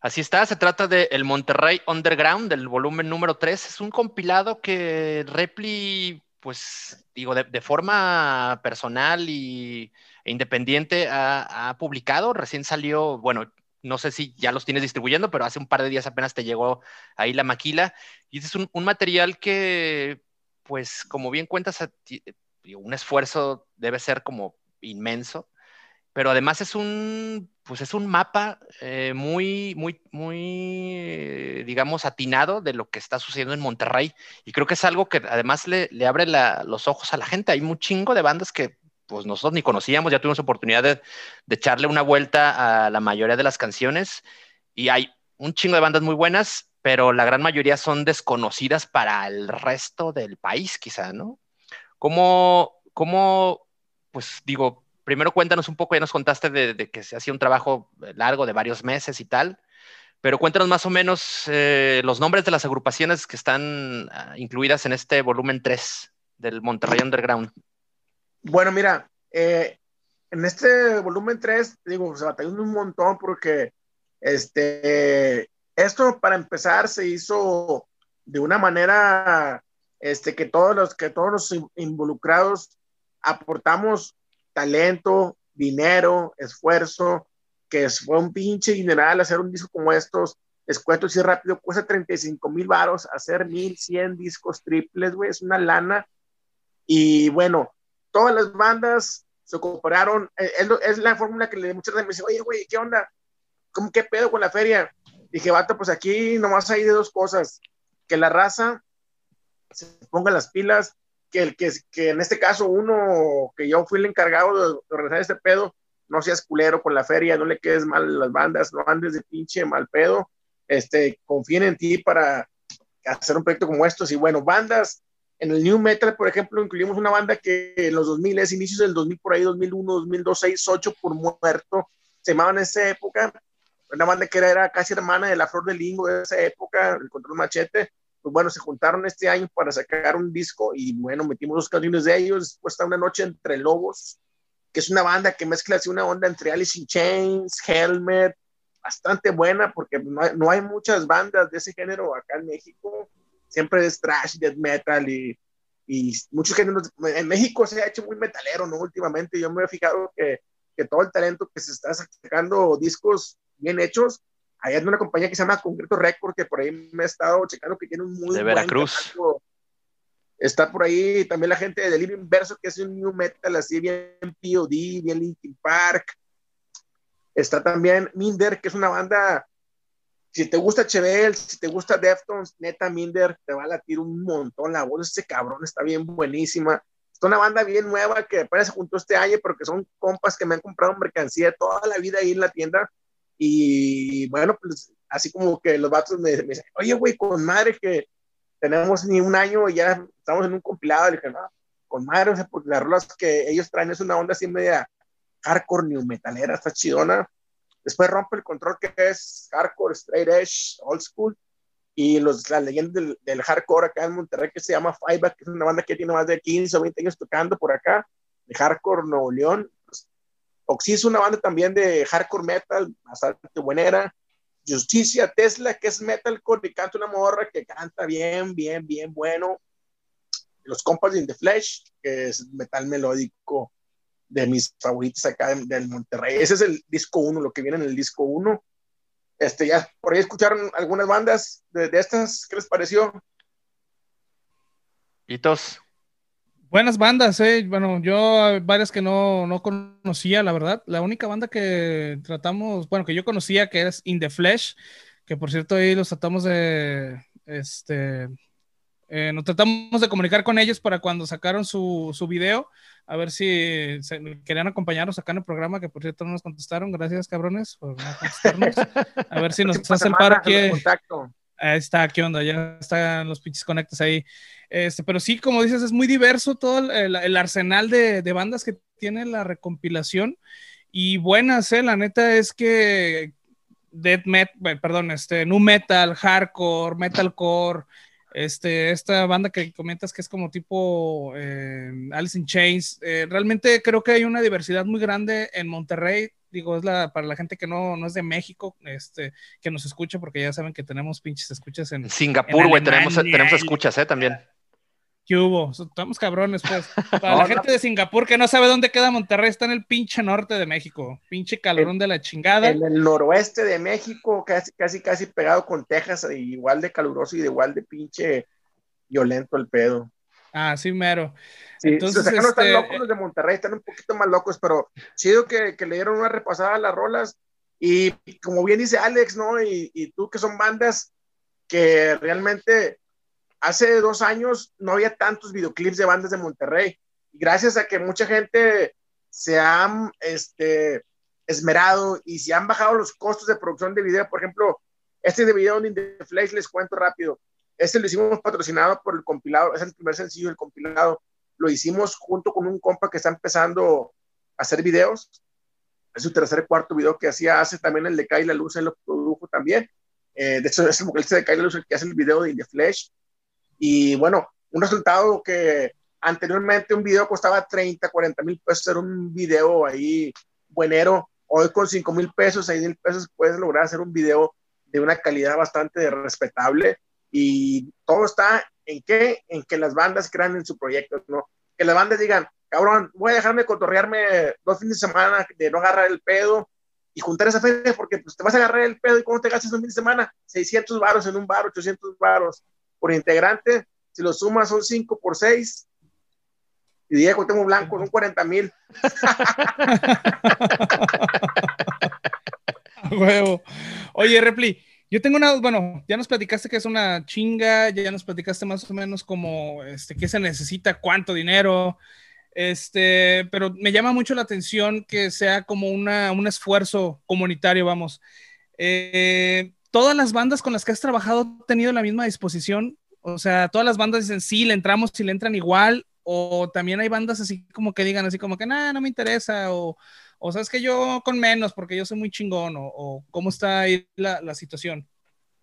Así está, se trata de El Monterrey Underground, del volumen número 3. Es un compilado que Repli, pues digo, de, forma personal y, e independiente ha, publicado. Recién salió, bueno, no sé si ya los tienes distribuyendo, pero hace un par de días apenas te llegó ahí la maquila. Y es un material que, pues como bien cuentas, un esfuerzo debe ser como inmenso, pero además es un, pues es un mapa eh, muy, muy, muy, digamos, atinado de lo que está sucediendo en Monterrey. Y creo que es algo que además le, le abre los ojos a la gente. Hay un chingo de bandas que pues nosotros ni conocíamos, ya tuvimos oportunidad de, de echarle una vuelta a la mayoría de las canciones y hay un chingo de bandas muy buenas, pero la gran mayoría son desconocidas para el resto del país, quizá, ¿no? ¿Cómo, cómo pues digo, primero cuéntanos un poco, ya nos contaste de, que se hacía un trabajo largo de varios meses y tal, pero cuéntanos más o menos eh, los nombres de las agrupaciones que están ah, incluidas en este volumen 3 del Monterrey Underground. Bueno, mira, eh, en este volumen 3, digo, se batalló un montón porque este, esto para empezar se hizo de una manera este, que, todos los, que todos los involucrados aportamos talento, dinero, esfuerzo, que fue un pinche general hacer un disco como estos. Les cuento así rápido, cuesta 35 mil varos hacer 1100 discos triples, güey, es una lana. Y bueno, todas las bandas se cooperaron. Eh, es, es la fórmula que le muchas veces me dicen, oye, güey, ¿qué onda? ¿Cómo qué pedo con la feria? Dije, vato, pues aquí nomás hay de dos cosas. Que la raza se ponga las pilas que, el, que, que en este caso uno, que yo fui el encargado de, organizar este pedo, no seas culero con la feria, no le quedes mal a las bandas, no andes de pinche mal pedo, este, confíen en ti para hacer un proyecto como estos. Y bueno, bandas, en el New Metal, por ejemplo, incluimos una banda que en los 2000, es inicios del 2000, por ahí 2001, 2002, 6, 8 por muerto, se llamaban en esa época, una banda que era, era casi hermana de La Flor del Lingo de esa época, el Control Machete, pues bueno, se juntaron este año para sacar un disco y bueno, metimos dos canciones de ellos. Después está Una Noche entre Lobos, que es una banda que mezcla así una onda entre Alice in Chains, Helmet, bastante buena porque no hay, muchas bandas de ese género acá en México. Siempre es trash, death metal y, y muchos géneros. En México se ha hecho muy metalero, ¿no? Últimamente yo me he fijado que, que todo el talento que se está sacando discos bien hechos hay una compañía que se llama Concreto Record, que por ahí me he estado checando que tiene un muy de Veracruz. Está por ahí también la gente de Living Verso, que es un new metal así bien POD, bien Linkin Park. Está también Minder, que es una banda, si te gusta Chevel, si te gusta Deftones, neta Minder, te va a latir un montón. La voz de ese cabrón está bien buenísima. Es una banda bien nueva que apenas se juntó este año, pero que son compas que me han comprado mercancía toda la vida ahí en la tienda y bueno, pues así como que los vatos me, dicen, oye, güey, con madre que tenemos ni un año y ya estamos en un compilado. Le dije, no, con madre, o sea, porque las rolas que ellos traen es una onda así media hardcore, new metalera, está chidona. Después rompe el control que es hardcore, straight edge, old school. Y los, la leyenda del, del, hardcore acá en Monterrey que se llama Fireback, que es una banda que tiene más de 15 o 20 años tocando por acá, de hardcore Nuevo León. Oxy es una banda también de hardcore metal, bastante buenera. Justicia, Tesla, que es metalcore y canta una morra que canta bien, bien, bien bueno. los compas In The Flesh, que es metal melódico de mis favoritos acá del Monterrey. Ese es el disco 1, lo que viene en el disco 1. Este, ya por ahí escucharon algunas bandas de, de estas, ¿qué les pareció? Hitos. Buenas bandas, eh. Bueno, yo varias que no, no, conocía, la verdad. La única banda que tratamos, bueno, que yo conocía, que es In The Flesh, que por cierto ahí los tratamos de, este, eh, nos tratamos de comunicar con ellos para cuando sacaron su, su video, a ver si querían acompañarnos acá en el programa, que por cierto no nos contestaron. Gracias, cabrones, por no contestarnos. A ver si nos hace el paro aquí. Ahí está, ¿qué onda? Ya están los pinches conectos ahí. Este, pero sí, como dices, es muy diverso todo el, arsenal de, de, bandas que tiene la recompilación. Y buenas, ¿eh? La neta es que death metal, perdón, este, nu metal, hardcore, metalcore, este, esta banda que comentas que es como tipo eh, Alice in Chains, eh, realmente creo que hay una diversidad muy grande en Monterrey, digo, es la, para la gente que no, no es de México, este, que nos escucha, porque ya saben que tenemos pinches escuchas en Singapur, güey, tenemos, tenemos escuchas, ¿eh? También. ¿Qué hubo? Estamos cabrones, pues. Para la gente de Singapur que no sabe dónde queda Monterrey, está en el pinche norte de México. Pinche calorón de la chingada. En el noroeste de México, casi, casi, casi pegado con Texas, igual de caluroso y de igual de pinche violento el pedo. Ah, sí, mero. Entonces, o sea, no están este, locos los de Monterrey, están un poquito más locos, pero chido que, que le dieron una repasada a las rolas. Y como bien dice Alex, ¿no? Y, y tú que son bandas que realmente hace dos años no había tantos videoclips de bandas de Monterrey. Y gracias a que mucha gente se ha este, esmerado y se han bajado los costos de producción de video, por ejemplo, este de video de The les cuento rápido. Este lo hicimos patrocinado por el compilado, es el primer sencillo del compilado. Lo hicimos junto con un compa que está empezando a hacer videos. Es su tercer cuarto video que hacía, hace también el de Cae la Luz, él lo produjo también. Eh, de hecho, es el vocalista de Cae la Luz el que hace el video de The Flash. Y bueno, un resultado que anteriormente un video costaba 30, 40 mil pesos, era un video ahí buenero. Hoy con 5 mil pesos, 6 mil pesos puedes lograr hacer un video de una calidad bastante respetable. Y todo está en qué? En que las bandas crean en su proyecto, ¿no? Que las bandas digan, cabrón, voy a dejarme cotorrearme dos fines de semana de no agarrar el pedo y juntar esa feria porque pues, te vas a agarrar el pedo y cómo te gastas un fin de semana, 600 varos en un bar, 800 varos por integrante. Si lo sumas son 5 por 6. Y Diego, tengo blanco, son 40 mil. Huevo. Oye, Repli, yo tengo una, bueno, ya nos platicaste que es una chinga, ya nos platicaste más o menos como, este, qué se necesita, cuánto dinero, este, pero me llama mucho la atención que sea como una, un esfuerzo comunitario, vamos. Eh, todas las bandas con las que has trabajado han tenido la misma disposición. O sea, todas las bandas dicen sí, le entramos, si le entran igual. O también hay bandas así como que digan así como que nada, no me interesa. O, o sabes que yo con menos porque yo soy muy chingón. O, cómo está ahí la, la situación.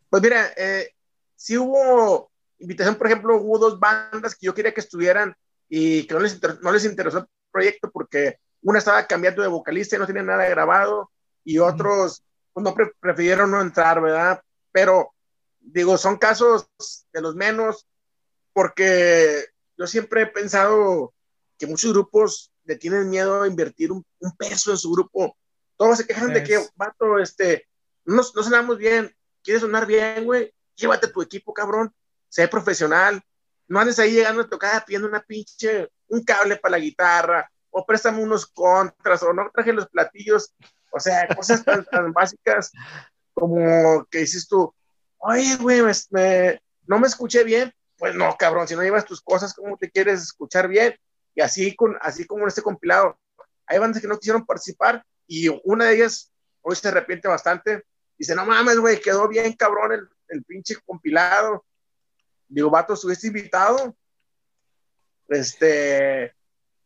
Pues mira, eh, sí hubo invitación, por ejemplo, hubo dos bandas que yo quería que estuvieran y que no les, no les interesó el proyecto porque una estaba cambiando de vocalista y no tenía nada grabado y otros pues no prefirieron no entrar, ¿verdad? Pero digo, son casos de los menos, porque yo siempre he pensado que muchos grupos le tienen miedo a invertir un, peso en su grupo. Todos se quejan de que, vato, este, no, no sonamos bien, quieres sonar bien, güey, llévate tu equipo, cabrón, sé profesional, no andes ahí llegando a tocar pidiendo una pinche, un cable para la guitarra, o préstame unos contras, o no traje los platillos o sea, cosas tan, básicas como que dices tú, oye, güey, no me escuché bien. Pues no, cabrón, si no llevas tus cosas, ¿cómo te quieres escuchar bien? Y así, con, así como en este compilado, hay bandas que no quisieron participar y una de ellas hoy se arrepiente bastante. Dice, no mames, güey, quedó bien cabrón el, el pinche compilado. Digo, vato, estuviste invitado. Este,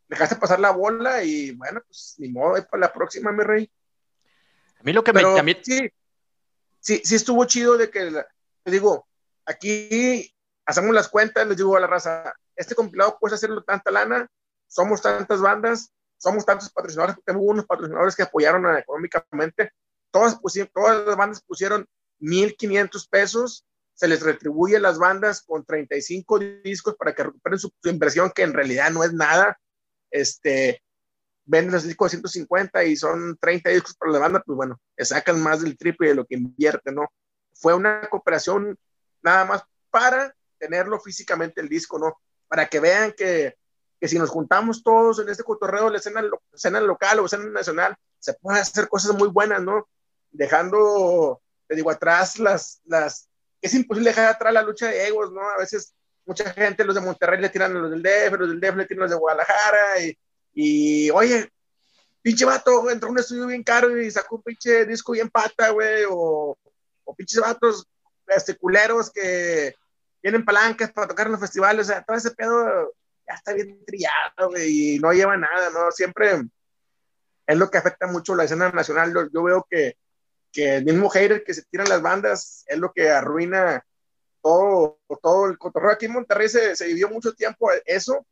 dejaste pasar la bola y bueno, pues ni modo, para la próxima, mi rey mí lo que me... También... Sí, sí, sí estuvo chido de que, te digo, aquí hacemos las cuentas, les digo a la raza, este compilado puede hacerlo tanta lana, somos tantas bandas, somos tantos patrocinadores, tengo unos patrocinadores que apoyaron económicamente, todas, pusieron, todas las bandas pusieron 1.500 pesos se les retribuye a las bandas con 35 discos para que recuperen su, inversión, que en realidad no es nada. Este, venden los discos de 150 y son 30 discos para la banda, pues bueno, sacan más del triple de lo que invierte, ¿no? Fue una cooperación nada más para tenerlo físicamente el disco, ¿no? Para que vean que, que si nos juntamos todos en este cotorreo, la escena, escena local o escena nacional, se pueden hacer cosas muy buenas, ¿no? Dejando, te digo, atrás las, las, es imposible dejar atrás la lucha de egos, ¿no? A veces mucha gente, los de Monterrey le tiran a los del DF, los del DF le tiran a los de Guadalajara, y, y oye, pinche vato, entró a un estudio bien caro y sacó un pinche disco bien pata, güey, o, o pinches vatos este, culeros que tienen palancas para tocar en los festivales, o sea, todo ese pedo ya está bien trillado, güey, y no lleva nada, ¿no? Siempre es lo que afecta mucho la escena nacional. Yo, veo que, que, el mismo hater que se tiran las bandas es lo que arruina todo, todo el cotorreo. Aquí en Monterrey se, se vivió mucho tiempo eso,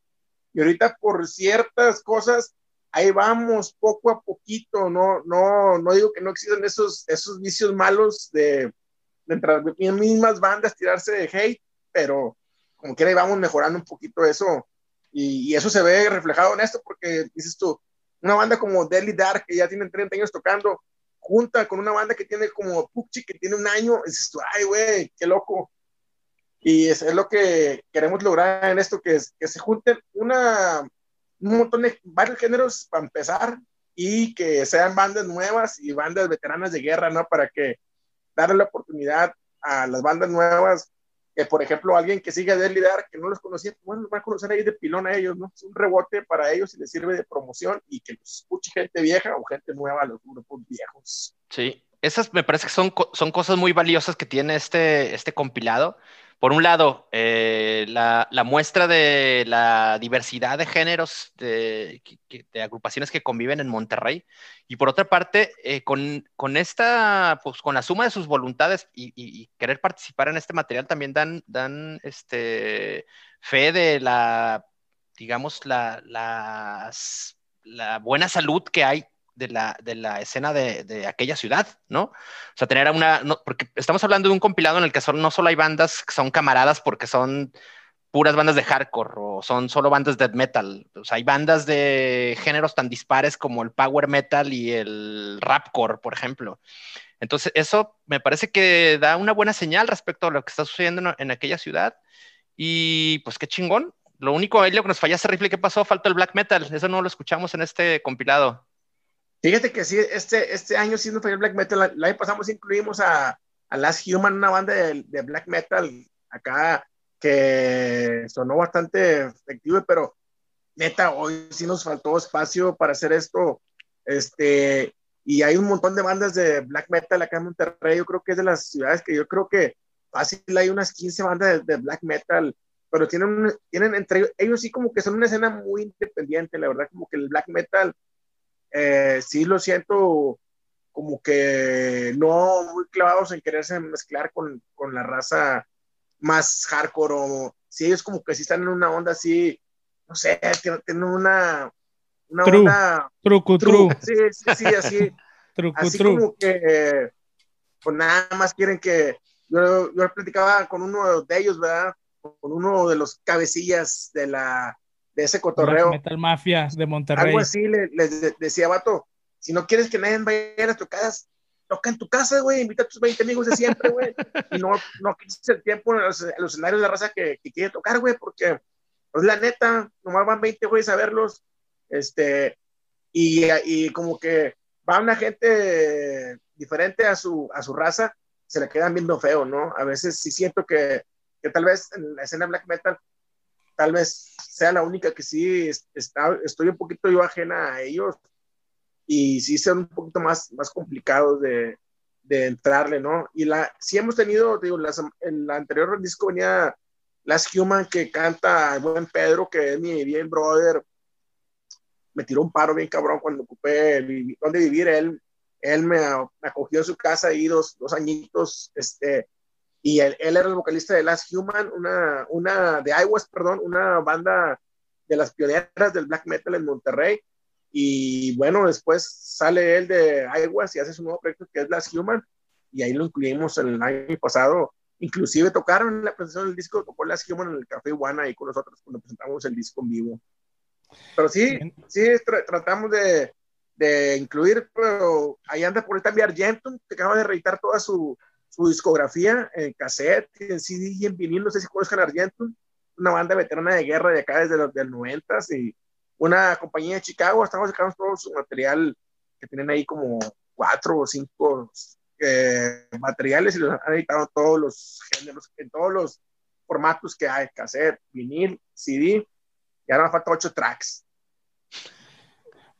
y ahorita por ciertas cosas, ahí vamos poco a poquito, no, no, no digo que no existan esos, esos vicios malos de, de entre las mismas bandas tirarse de hate, pero como quiera vamos mejorando un poquito eso, y, y, eso se ve reflejado en esto, porque dices tú, una banda como Deadly Dark, que ya tienen 30 años tocando, junta con una banda que tiene como Pucci, que tiene un año, dices tú, ay, güey, qué loco. Y es, es, lo que queremos lograr en esto, que, es, que se junten una, un montón de varios géneros para empezar y que sean bandas nuevas y bandas veteranas de guerra, ¿no? Para que darle la oportunidad a las bandas nuevas que por ejemplo alguien que sigue a Deadly Dark, que no los conocía, pues, bueno, va a conocer ahí de pilón a ellos, ¿no? Es un rebote para ellos y les sirve de promoción y que los escuche gente vieja o gente nueva a los grupos viejos. Sí, esas me parece que son, son cosas muy valiosas que tiene este, este compilado por un lado, eh, la, muestra de la diversidad de géneros de, agrupaciones que conviven en Monterrey, y por otra parte, eh, con, esta, pues con la suma de sus voluntades y, querer participar en este material, también dan, dan este, fe de la, digamos, la, la buena salud que hay de la, de la escena de, de, aquella ciudad, ¿no? O sea, tener una, porque estamos hablando de un compilado en el que son, no solo hay bandas que son camaradas porque son puras bandas de hardcore o son solo bandas de metal, o sea, hay bandas de géneros tan dispares como el power metal y el rapcore, por ejemplo. Entonces, eso me parece que da una buena señal respecto a lo que está sucediendo en, aquella ciudad. Y pues qué chingón. Lo único, lo que nos falla ese rifle que pasó, faltó el black metal. Eso no lo escuchamos en este compilado. Fíjate que sí, este, este año sí nos fue el black metal. El año pasado incluimos a, a Last Human, una banda de, de, black metal acá que sonó bastante efectivo, pero neta, hoy sí nos faltó espacio para hacer esto. Este, y hay un montón de bandas de black metal acá en Monterrey. Yo creo que es de las ciudades que yo creo que fácil hay unas 15 bandas de, black metal, pero tienen, tienen entre ellos sí como que son una escena muy independiente, la verdad, como que el black metal eh, sí lo siento como que no muy clavados en quererse mezclar con, con la raza más hardcore o sí ellos como que sí están en una onda así, no sé, tienen una, una onda... Truco, truco. Sí, sí, sí, así. truco, así como que pues nada más quieren que... Yo, yo platicaba con uno de ellos, ¿verdad? Con uno de los cabecillas de la, de ese cotorreo. Metal Mafia de Monterrey. Algo así les decía, vato, si no quieres que nadie vaya a tu casa, toca en tu casa, güey, invita a tus 20 amigos de siempre, güey, y no, no quites el tiempo en los, escenarios de raza que, que quiere tocar, güey, porque, pues la neta, nomás van 20 güeyes a verlos, este, y, y como que va una gente diferente a su, a su raza, se le quedan viendo feo, ¿no? A veces sí siento que, que tal vez en la escena black metal tal vez sea la única que sí está, estoy un poquito yo ajena a ellos y sí sean un poquito más, más complicados de, de entrarle, ¿no? Y la, sí hemos tenido, digo, las, en la anterior disco venía Las Human que canta el buen Pedro, que es mi bien brother, me tiró un paro bien cabrón cuando ocupé donde vivir, él, él me, me acogió en su casa ahí dos, dos añitos, este, y él, él, era el vocalista de Last Human, una, una de Iowa, perdón, una banda de las pioneras del black metal en Monterrey. Y bueno, después sale él de Iowa y hace su nuevo proyecto que es Last Human, y ahí lo incluimos el año pasado. inclusive tocaron en la presentación del disco, tocó la Human en el Café Iguana ahí con nosotros cuando presentamos el disco en vivo. Pero sí, sí, tratamos de, de, incluir, pero ahí anda por ahí también Argentum, que acaba de reeditar toda su, su discografía en cassette, en CD y en vinil, no sé si conozcan Argentum, una banda veterana de guerra de acá desde los del 90 y una compañía de Chicago, estamos sacando todo su material que tienen ahí como cuatro o cinco eh, materiales y los han editado todos los géneros, en todos los formatos que hay, cassette, vinil, CD, y ahora falta ocho tracks.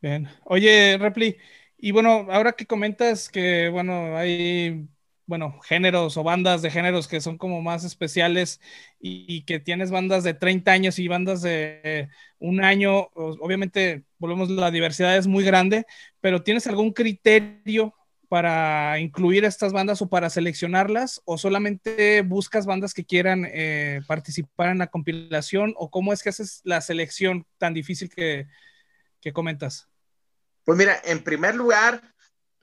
Bien. Oye, Repli, y bueno, ahora que comentas que, bueno, hay bueno, géneros o bandas de géneros que son como más especiales y, que tienes bandas de 30 años y bandas de un año, obviamente, volvemos, la diversidad es muy grande, pero ¿tienes algún criterio para incluir estas bandas o para seleccionarlas o solamente buscas bandas que quieran eh, participar en la compilación o cómo es que haces la selección tan difícil que, que comentas? Pues mira, en primer lugar,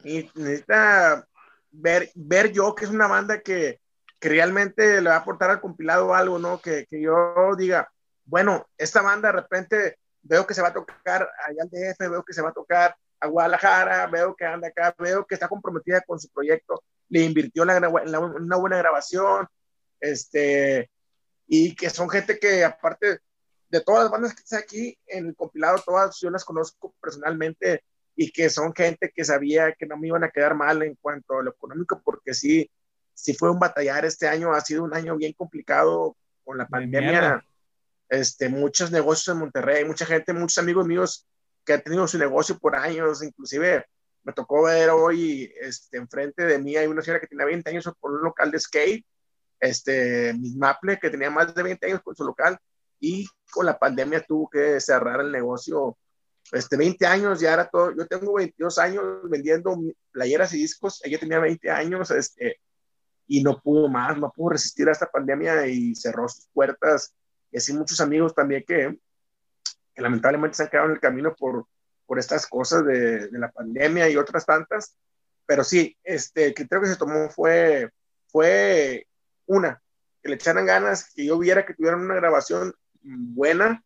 necesita ver, ver yo que es una banda que, que realmente le va a aportar al compilado algo, ¿no? Que, que, yo diga, bueno, esta banda de repente veo que se va a tocar allá al DF, veo que se va a tocar a Guadalajara, veo que anda acá, veo que está comprometida con su proyecto, le invirtió en, una buena grabación, este, y que son gente que aparte de todas las bandas que están aquí en el compilado, todas yo las conozco personalmente, y que son gente que sabía que no me iban a quedar mal en cuanto a lo económico, porque sí, sí fue un batallar este año, ha sido un año bien complicado con la pandemia. Este, muchos negocios en Monterrey, mucha gente, muchos amigos míos que han tenido su negocio por años, inclusive me tocó ver hoy, este, enfrente de mí hay una señora que tiene 20 años por un local de skate, este, Miss Maple, que tenía más de 20 años con su local, y con la pandemia tuvo que cerrar el negocio este, 20 años, ya era todo, yo tengo 22 años vendiendo playeras y discos, ella tenía 20 años, este, y no pudo más, no pudo resistir a esta pandemia y cerró sus puertas, y así muchos amigos también que, que lamentablemente se han quedado en el camino por, por estas cosas de, de, la pandemia y otras tantas, pero sí, este, el criterio que se tomó fue, fue una, que le echaran ganas, que yo viera que tuvieran una grabación buena,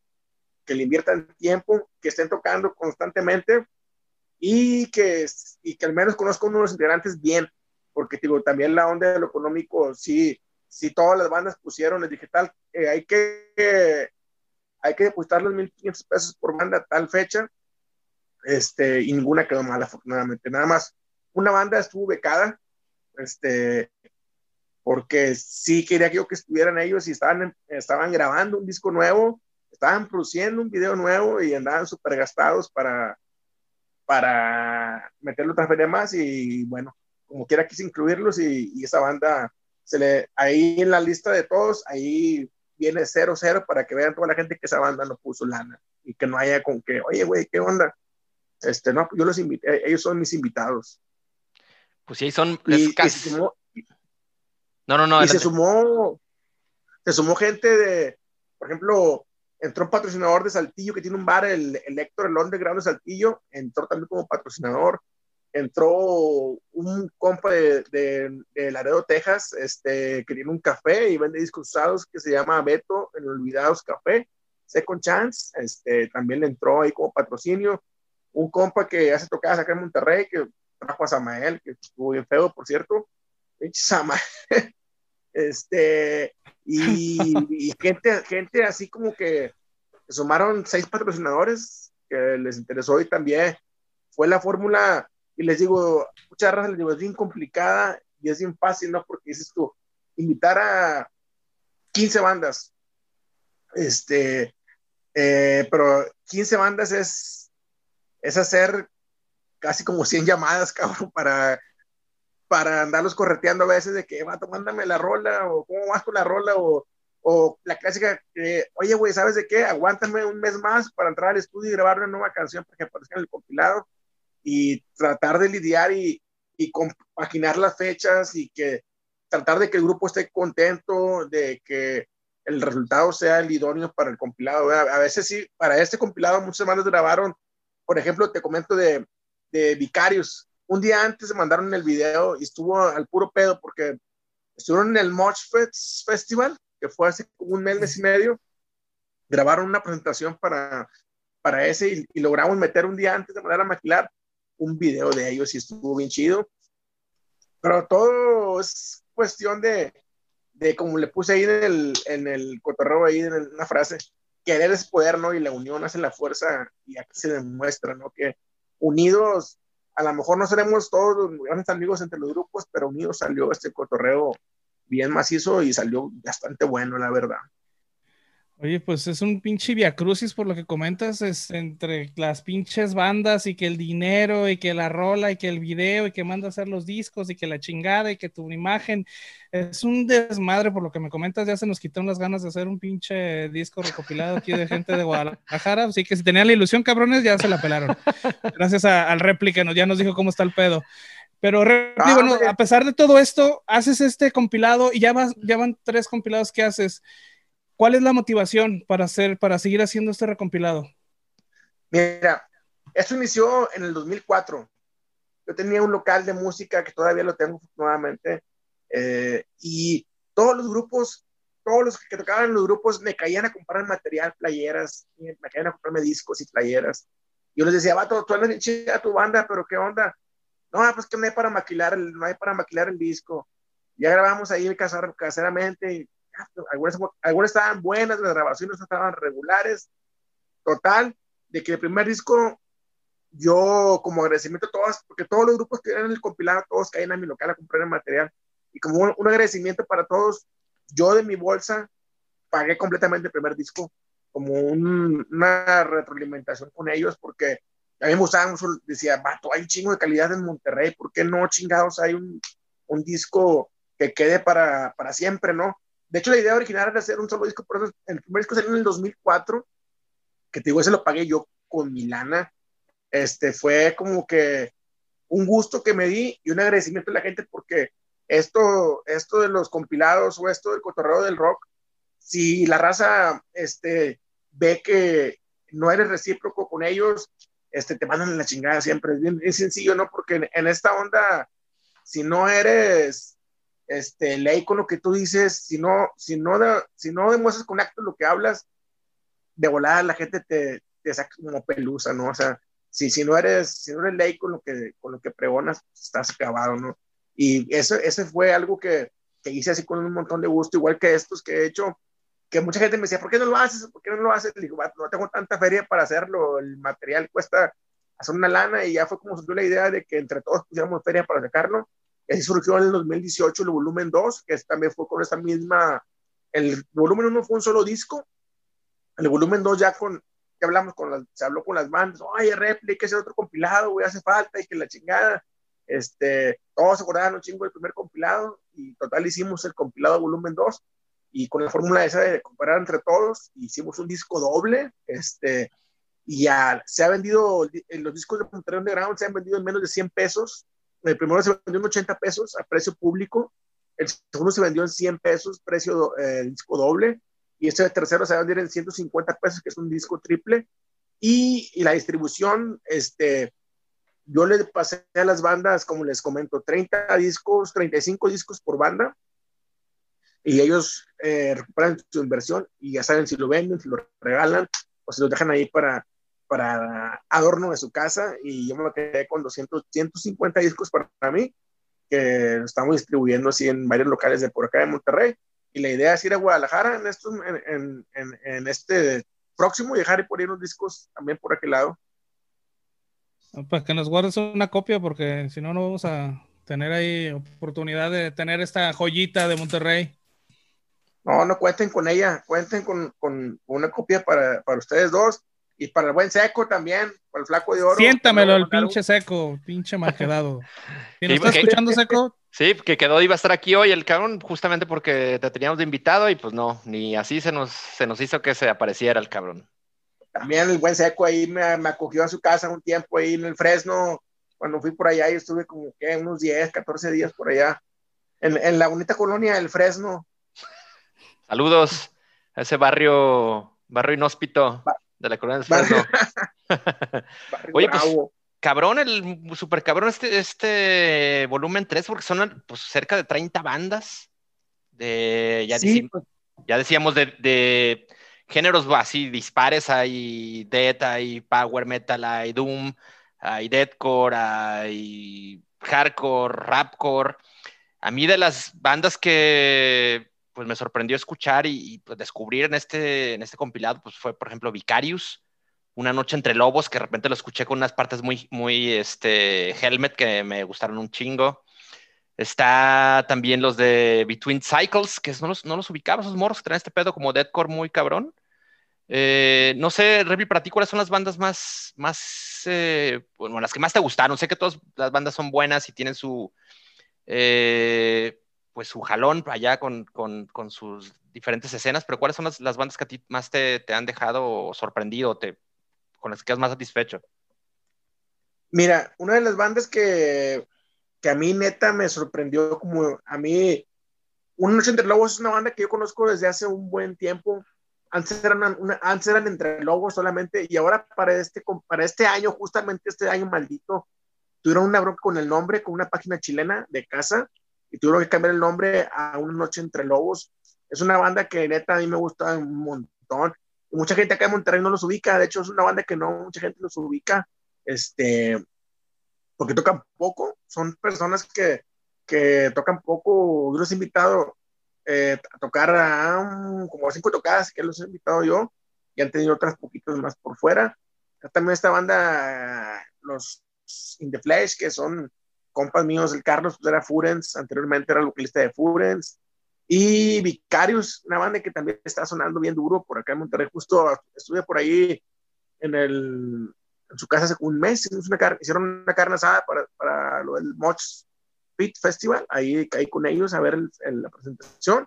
que le inviertan tiempo, que estén tocando constantemente y que, y que al menos conozco uno de los integrantes bien, porque digo, también la onda de lo económico, sí, sí todas las bandas pusieron el digital, eh, hay que, hay que depositar los 1.500 pesos por banda a tal fecha, este, y ninguna quedó mal, afortunadamente, nada más. Una banda estuvo becada, este, porque sí quería que yo que estuvieran ellos y estaban, estaban grabando un disco nuevo estaban produciendo un video nuevo y andaban súper gastados para, para meterle otra feria más y bueno, como quiera quise incluirlos y, y, esa banda, se le, ahí en la lista de todos, ahí viene 0-0 para que vean toda la gente que esa banda no puso lana y que no haya con que, oye, güey, ¿qué onda? Este, no, yo los invité, ellos son mis invitados. Pues sí, son... Y, casi... no, no, no. Y se sumó, se sumó gente de, por ejemplo, entró un patrocinador de Saltillo que tiene un bar, el, el Héctor El Underground de Saltillo, entró también como patrocinador. Entró un compa de, de, Laredo, Texas, este, que tiene un café y vende discos usados que se llama Beto, en Olvidados Café. Second Chance, este, también le entró ahí como patrocinio. Un compa que hace tocadas acá en Monterrey, que trajo a Samael, que estuvo bien feo, por cierto. Samael. Este, y, gente, gente así como que sumaron seis patrocinadores que les interesó y también fue la fórmula, y les digo, muchas razas les digo, es bien complicada y es bien fácil, ¿no? Porque dices tú, invitar a 15 bandas, este, eh, pero 15 bandas es, es hacer casi como 100 llamadas, cabrón, para para andarlos correteando a veces de que, vato, mándame la rola, o cómo vas con la rola, o, o la clásica, oye, güey, ¿sabes de qué? Aguántame un mes más para entrar al estudio y grabar una nueva canción para que aparezca en el compilado, y tratar de lidiar y, y compaginar las fechas y que tratar de que el grupo esté contento, de que el resultado sea el idóneo para el compilado. A veces sí, para este compilado muchas bandas grabaron, por ejemplo, te comento de, de Vicarios, un día antes se mandaron el video y estuvo al puro pedo porque estuvieron en el Moch Festival, que fue hace un mes y medio, grabaron una presentación para, para ese y, logramos meter un día antes de mandar a maquilar un video de ellos y estuvo bien chido. Pero todo es cuestión de, de como le puse ahí en el, en el cotorreo, ahí en una frase, querer es poder, ¿no? Y la unión hace la fuerza y aquí se demuestra, ¿no? Que unidos, a lo mejor no seremos todos grandes amigos entre los grupos, pero unidos salió este cotorreo bien macizo y salió bastante bueno, la verdad. Oye, pues es un pinche viacrucis por lo que comentas, es entre las pinches bandas y que el dinero y que la rola y que el video y que manda a hacer los discos y que la chingada y que tu imagen es un desmadre por lo que me comentas, ya se nos quitaron las ganas de hacer un pinche disco recopilado aquí de gente de Guadalajara, así que si tenían la ilusión cabrones ya se la pelaron. Gracias al réplica, ya nos dijo cómo está el pedo. Pero ah, bueno, a pesar de todo esto, haces este compilado y ya, vas, ya van tres compilados que haces. ¿Cuál es la motivación para hacer, para seguir haciendo este recompilado? Mira, esto inició en el 2004. Yo tenía un local de música que todavía lo tengo nuevamente eh, y todos los grupos, todos los que tocaban en los grupos me caían a comprar material, playeras, me caían a comprarme discos y playeras. Yo les decía, vato, tú andas bien chida tu banda, pero ¿qué onda? No, pues que no hay para maquilar el, no hay para maquilar el disco. Ya grabamos ahí caseramente algunas, algunas estaban buenas, las grabaciones estaban regulares. Total, de que el primer disco, yo como agradecimiento a todas, porque todos los grupos que eran el compilado, todos caían a mi local a comprar el material. Y como un, agradecimiento para todos, yo de mi bolsa pagué completamente el primer disco, como una retroalimentación con ellos, porque a mí me gustaba mucho, decía, vato, hay un chingo de calidad en Monterrey, ¿por qué no chingados hay un, un disco que quede para, para siempre, no? De hecho, la idea original era hacer un solo disco, por eso el primer disco salió en el 2004, que te digo, ese lo pagué yo con mi lana. Este, fue como que un gusto que me di y un agradecimiento a la gente porque esto, esto de los compilados o esto del cotorreo del rock, si la raza este, ve que no eres recíproco con ellos, este, te mandan la chingada siempre. Es bien, sencillo, ¿no? Porque en esta onda, si no eres este, ley con lo que tú dices, si no, si no, si no demuestras con actos lo que hablas, de volada la gente te, te saca como pelusa, ¿no? O sea, si, si no eres, si no eres ley con lo que, con lo que pregonas, estás acabado, ¿no? Y eso, ese fue algo que, que hice así con un montón de gusto, igual que estos que he hecho, que mucha gente me decía, ¿por qué no lo haces? ¿Por qué no lo haces? Le digo, no tengo tanta feria para hacerlo, el material cuesta hacer una lana y ya fue como surgió la idea de que entre todos pusiéramos feria para sacarlo Así surgió en el 2018 el volumen 2, que también fue con esta misma, el volumen 1 fue un solo disco, el volumen 2 ya con, ya hablamos con las, se habló con las bandas, oye, réplica, ese otro compilado, güey, hace falta, y que la chingada, este, todos se acordaban un chingo del primer compilado, y total hicimos el compilado volumen 2, y con la fórmula esa de comparar entre todos, hicimos un disco doble, este, y ya se ha vendido, los discos de Monterrey Underground se han vendido en menos de 100 pesos, el primero se vendió en 80 pesos a precio público, el segundo se vendió en 100 pesos, precio eh, disco doble, y este tercero se va a vender en 150 pesos, que es un disco triple, y, y, la distribución, este, yo le pasé a las bandas, como les comento, 30 discos, 35 discos por banda, y ellos eh, recuperan su inversión y ya saben si lo venden, si lo regalan o si lo dejan ahí para, para adorno de su casa y yo me quedé con 200, 150 discos para, mí, que estamos distribuyendo así en varios locales de por acá de Monterrey. Y la idea es ir a Guadalajara en, estos, en, en, en este próximo y dejar y poner unos discos también por aquel lado. Pues que nos guardes una copia porque si no, no vamos a tener ahí oportunidad de tener esta joyita de Monterrey. No, no cuenten con ella, cuenten con, con una copia para, para ustedes dos y para el buen seco también, para el flaco de oro. Siéntamelo el pinche seco, pinche mal quedado. ¿Y nos está escuchando seco? Sí, que quedó, iba a estar aquí hoy el cabrón, justamente porque te teníamos de invitado y pues no, ni así se nos, se nos hizo que se apareciera el cabrón. También el buen seco ahí me, me acogió a su casa un tiempo ahí en el Fresno. Cuando fui por allá, y estuve como que unos 10, 14 días por allá, en, en la bonita colonia del Fresno. Saludos a ese barrio, barrio inhóspito de la Corona del Fresno. Oye, pues, cabrón, el super cabrón este, este volumen 3, porque son pues, cerca de 30 bandas. De, ya, pues. ya decíamos de, géneros así dispares, hay death, hay power metal, hay doom, hay deathcore, hay hardcore, rapcore. A mí de las bandas que pues me sorprendió escuchar y, pues, descubrir en este, en este compilado, pues fue por ejemplo Vicarius, Una noche entre lobos, que de repente lo escuché con unas partes muy, muy, este, Helmet que me gustaron un chingo. Está también los de Between Cycles, que no los, no los ubicaba, esos morros que traen este pedo como deadcore muy cabrón. Eh, no sé, Revi, para ¿cuáles son las bandas más, más eh, bueno, las que más te gustaron? Sé que todas las bandas son buenas y tienen su, eh, pues su jalón allá con, con, con, sus diferentes escenas, pero ¿cuáles son las, bandas que a ti más te, te han dejado sorprendido, te, con las que quedas más satisfecho? Mira, una de las bandas que que a mí neta me sorprendió como a mí, Un Noche Entre Lobos es una banda que yo conozco desde hace un buen tiempo. Antes eran, una, antes eran Entre Lobos solamente y ahora para este, para este año, justamente este año maldito, tuvieron una bronca con el nombre, con una página chilena de casa y tuvieron que cambiar el nombre a Una Noche Entre Lobos. Es una banda que neta a mí me gusta un montón. mucha gente acá en Monterrey no los ubica, de hecho es una banda que no mucha gente los ubica. Este, porque tocan poco, son personas que, que tocan poco. Yo los he invitado eh, a tocar a como cinco tocadas que los he invitado yo y han tenido otras poquitas más por fuera. También esta banda, los In the Flesh, que son compas míos, el Carlos pues, era Furens, anteriormente era el vocalista de Furens, y Vicarius, una banda que también está sonando bien duro por acá en Monterrey. Justo estuve por ahí en el, en su casa hace un mes, hicieron una carne asada para, para lo del Moch Pit Festival, ahí caí con ellos a ver la presentación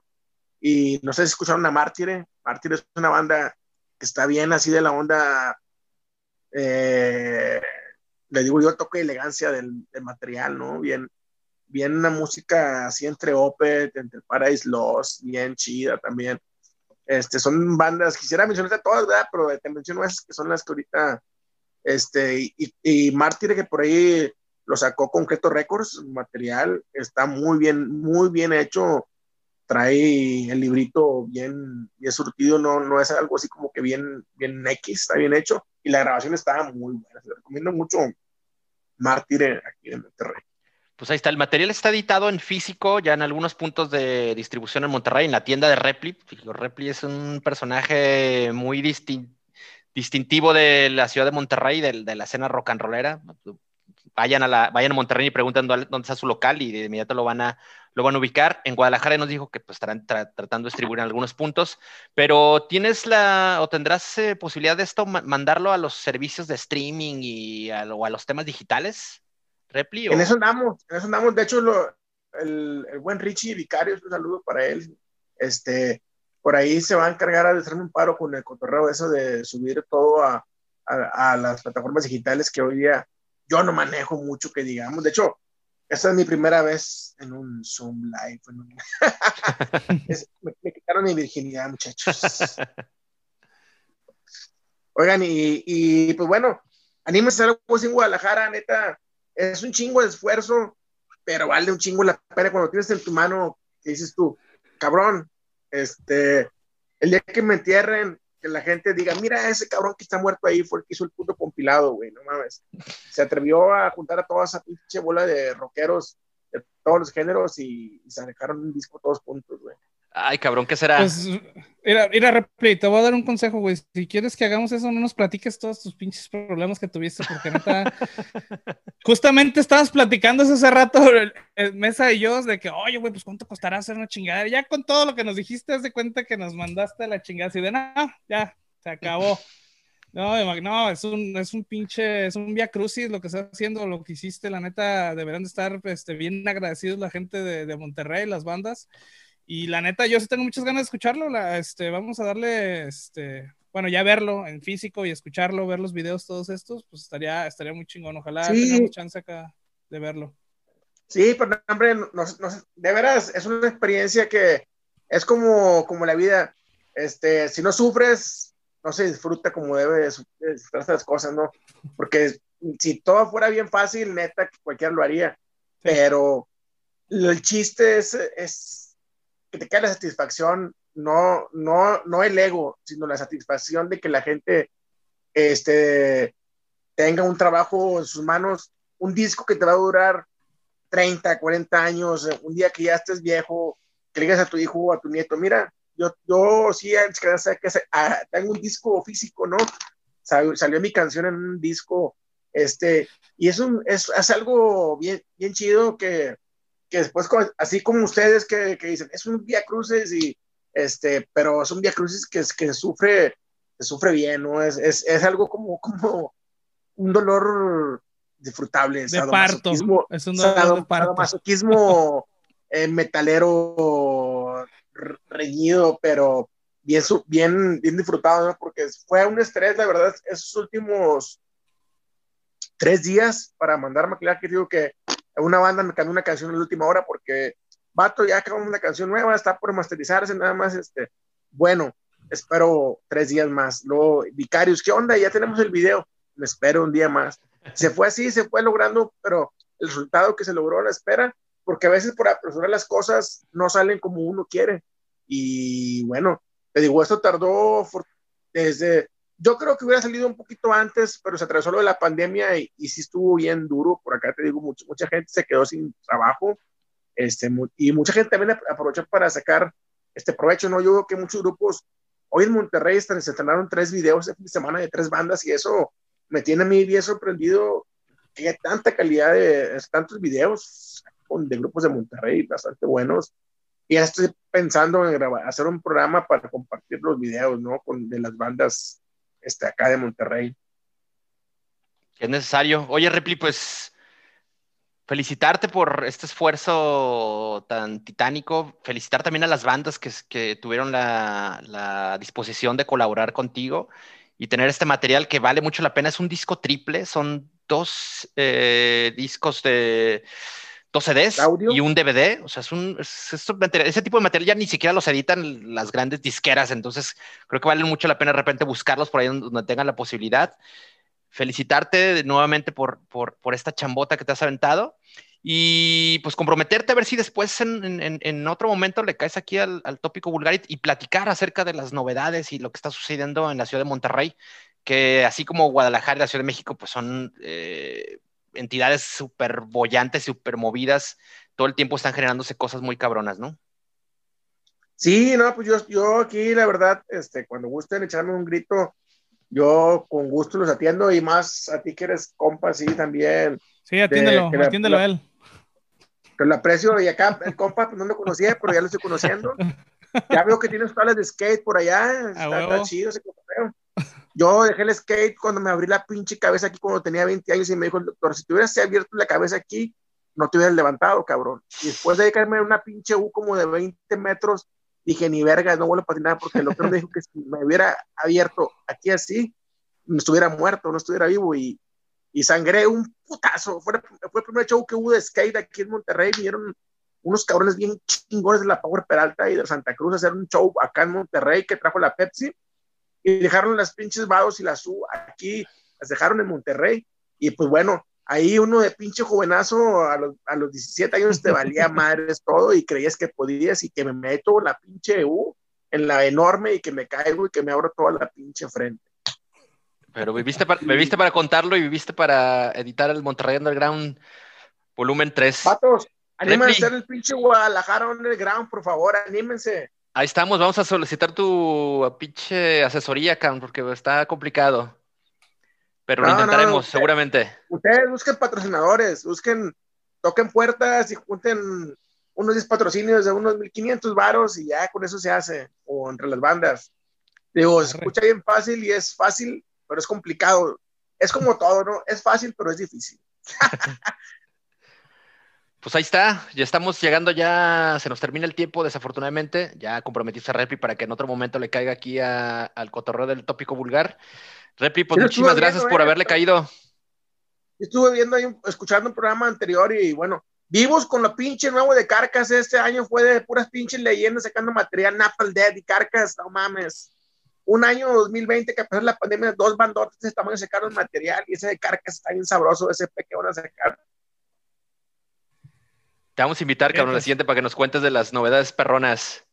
y no sé si escucharon a Mártire, Mártire es una banda que está bien así de la onda, eh, le digo yo, toque elegancia del, material, ¿no? Bien, bien una música así entre Opet, entre Paradise Lost, bien chida también. Este, son bandas, quisiera mencionarte todas, ¿verdad? Pero te menciono esas que son las que ahorita este, y, y Mártir, que por ahí lo sacó Concreto Records, material está muy bien, muy bien hecho. Trae el librito bien, bien surtido, no, no es algo así como que bien, bien X, está bien hecho. Y la grabación está muy buena. Se recomiendo mucho Mártir aquí en Monterrey. Pues ahí está, el material está editado en físico, ya en algunos puntos de distribución en Monterrey, en la tienda de Repli. Repli es un personaje muy distinto distintivo de la ciudad de Monterrey, de, de la escena rock and rollera. Vayan a, la, vayan a Monterrey y preguntan dónde, está su local y de inmediato lo van a, lo van a ubicar. En Guadalajara nos dijo que pues, estarán tratando de distribuir en algunos puntos, pero ¿tienes la o tendrás eh, posibilidad de esto, mandarlo a los servicios de streaming y a, o a los temas digitales? Repli, En eso andamos, en eso andamos. De hecho, el, el, buen Richie Vicario, un saludo para él. Este, por ahí se va a encargar de hacerme un paro con el cotorreo eso de subir todo a, a, las plataformas digitales que hoy día yo no manejo mucho que digamos. De hecho, esta es mi primera vez en un Zoom Live. me, quitaron mi virginidad, muchachos. Oigan, y, y pues bueno, anímense a algo en Guadalajara, neta. Es un chingo de esfuerzo, pero vale un chingo la pena cuando tienes en tu mano que dices tú, cabrón, este, el día que me entierren, que la gente diga, mira, ese cabrón que está muerto ahí fue el que hizo el puto compilado, güey, no mames. Se atrevió a juntar a toda esa pinche bola de rockeros de todos los géneros y, se alejaron un disco todos juntos, güey. Ay, cabrón, ¿qué será? Pues, mira, mira, te voy a dar un consejo, güey. Si quieres que hagamos eso, no nos platiques todos tus pinches problemas que tuviste, porque neta. justamente estabas platicando hace rato, Mesa y yo, de que, oye, güey, pues cuánto costará hacer una chingada. Ya con todo lo que nos dijiste, haz de cuenta que nos mandaste la chingada. Así de, no, ya, se acabó. No, no, es un, es un pinche, es un via crucis lo que estás haciendo, lo que hiciste, la neta, deberán de estar este, bien agradecidos la gente de, de Monterrey, las bandas. Y la neta, yo sí tengo muchas ganas de escucharlo. La, este, vamos a darle, este, bueno, ya verlo en físico y escucharlo, ver los videos todos estos, pues estaría, estaría muy chingón. Ojalá tengamos chance acá de verlo. Sí, pero hombre, de veras, es una experiencia que es como, como la vida. Este, si no sufres, no se disfruta como debe disfrutarse las cosas, ¿no? Porque si todo fuera bien fácil, neta, cualquiera lo haría. Pero el chiste es, es que te quede la satisfacción, no, no, no el ego, sino la satisfacción de que la gente este, tenga un trabajo en sus manos, un disco que te va a durar 30, 40 años, un día que ya estés viejo, que le digas a tu hijo o a tu nieto, mira, yo, yo sí, que ah, tengo un disco físico, ¿no? Salió, mi canción en un disco, este, y es, un, es, es algo bien, bien chido que, que después, así como ustedes que, que, dicen, es un Via Cruces, y, este, pero es un Via Cruces que, que sufre, que sufre bien, ¿no? Es, es, es algo como, como un dolor disfrutable. De parto. Es un dolor de parto. Masoquismo eh, metalero reñido, pero bien, bien, bien disfrutado, ¿no? Porque fue un estrés, la verdad, esos últimos tres días para mandarme a que digo que una banda me cambió una canción en la última hora porque vato ya acabamos una canción nueva, está por masterizarse, nada más, este, bueno, espero tres días más. Luego, Vicarius, ¿qué onda? Ya tenemos el video, me espero un día más. Se fue así, se fue logrando, pero el resultado que se logró a la espera, porque a veces por apresurar las cosas no salen como uno quiere. Y bueno, te digo, esto tardó desde, yo creo que hubiera salido un poquito antes, pero se atravesó lo de la pandemia y, y sí estuvo bien duro. Por acá te digo, mucho, mucha gente se quedó sin trabajo este, y mucha gente también aprovechó para sacar este provecho, ¿no? Yo veo que muchos grupos, hoy en Monterrey se estrenaron tres videos de fin de semana de tres bandas y eso me tiene a mí bien sorprendido que haya tanta calidad de tantos videos de grupos de Monterrey bastante buenos. Y ya estoy pensando en grabar, hacer un programa para compartir los videos, ¿no? Con, de las bandas este, acá de Monterrey. Es necesario. Oye, Repli, pues felicitarte por este esfuerzo tan titánico, felicitar también a las bandas que, tuvieron la, la, disposición de colaborar contigo y tener este material que vale mucho la pena. Es un disco triple, son dos eh, discos de dos CDs y un DVD, o sea, es un, ese tipo de material ya ni siquiera los editan las grandes disqueras, entonces creo que vale mucho la pena de repente buscarlos por ahí donde tengan la posibilidad. Felicitarte nuevamente por, por, por, esta chambota que te has aventado y pues comprometerte a ver si después en, en, en otro momento le caes aquí al, al tópico vulgar y, platicar acerca de las novedades y lo que está sucediendo en la ciudad de Monterrey, que así como Guadalajara y la Ciudad de México pues son eh, entidades súper bollantes, súper movidas, todo el tiempo están generándose cosas muy cabronas, ¿no? Sí, no, pues yo, yo aquí la verdad, este, cuando gusten echarme un grito, yo con gusto los atiendo y más a ti que eres compa, sí, también. Sí, atiéndelo, atiéndelo a él. Que lo aprecio y acá el compa pues, no lo conocía, pero ya lo estoy conociendo. Ya veo que tienes tablas de skate por allá, está, chido ese Yo dejé el skate cuando me abrí la pinche cabeza aquí cuando tenía 20 años y me dijo el doctor, si te hubieras abierto la cabeza aquí, no te hubieras levantado, cabrón. Y después de caerme en una pinche U como de 20 metros, dije, ni verga, no vuelvo a patinar porque el doctor me dijo que si me hubiera abierto aquí así, me estuviera muerto, no estuviera vivo y, y sangré un putazo. Fue, fue el primer show que hubo de skate aquí en Monterrey, vinieron unos cabrones bien chingones de la Power Peralta y de Santa Cruz a hacer un show acá en Monterrey que trajo la Pepsi y dejaron las pinches vados y las U aquí, las dejaron en Monterrey y pues bueno, ahí uno de pinche jovenazo a los, a los 17 años te valía madres todo y creías que podías y que me meto la pinche U en la enorme y que me caigo y que me abro toda la pinche frente. Pero viviste para, viviste para contarlo y viviste para editar el Monterrey Underground volumen 3. Patos, anímense a hacer el pinche Guadalajara Underground, por favor, anímense. Ahí estamos, vamos a solicitar tu pinche asesoría, Cam, porque está complicado. Pero lo intentaremos, seguramente. Ustedes busquen patrocinadores, busquen, toquen puertas y junten unos 10 patrocinios de unos 1500 varos y ya con eso se hace, o entre las bandas. Digo, se escucha bien fácil y es fácil, pero es complicado. Es como todo, ¿no? Es fácil, pero es difícil. Pues ahí está, ya estamos llegando ya, se nos termina el tiempo desafortunadamente, ya comprometiste a Repi para que en otro momento le caiga aquí al cotorreo del tópico vulgar. Repli, pues muchísimas gracias por haberle caído. Estuve viendo ahí, escuchando un programa anterior y bueno, vivos con lo pinche nuevo de Carcas. Este año fue de puras pinches leyendas sacando material, Napal Dead y Carcas, no mames. Un año 2020 que a pesar de la pandemia, dos bandotes de tamaño sacaron material y ese de Carcas está bien sabroso, ese que van a sacar. Te vamos a invitar, cabrón, la siguiente para que nos cuentes de las novedades perronas.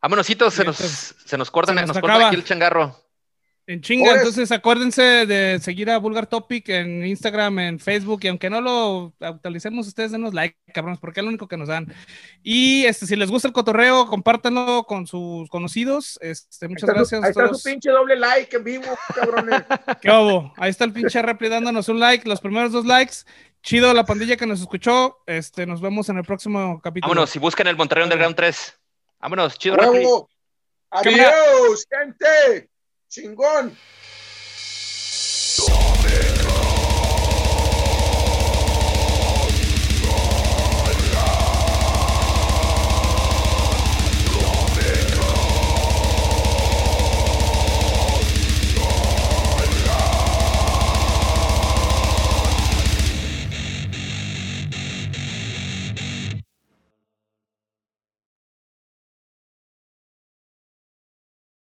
Vámonositos, se nos, se nos cortan, se nos, corta aquí el changarro. En chinga, entonces acuérdense de seguir a Vulgar Topic en Instagram, en Facebook, y aunque no lo actualicemos, ustedes denos like, cabrones, porque es lo único que nos dan. Y este, si les gusta el cotorreo, compártanlo con sus conocidos. Este, muchas gracias. ahí está su pinche doble like en vivo, cabrones. ¿Qué hubo? Ahí está el pinche Repli dándonos un like, los primeros dos likes. Chido la pandilla que nos escuchó. Este, nos vemos en el próximo capítulo. Vámonos, si buscan el Monterrey Underground 3. Vámonos, chido Repli. Adiós, gente. Chingón.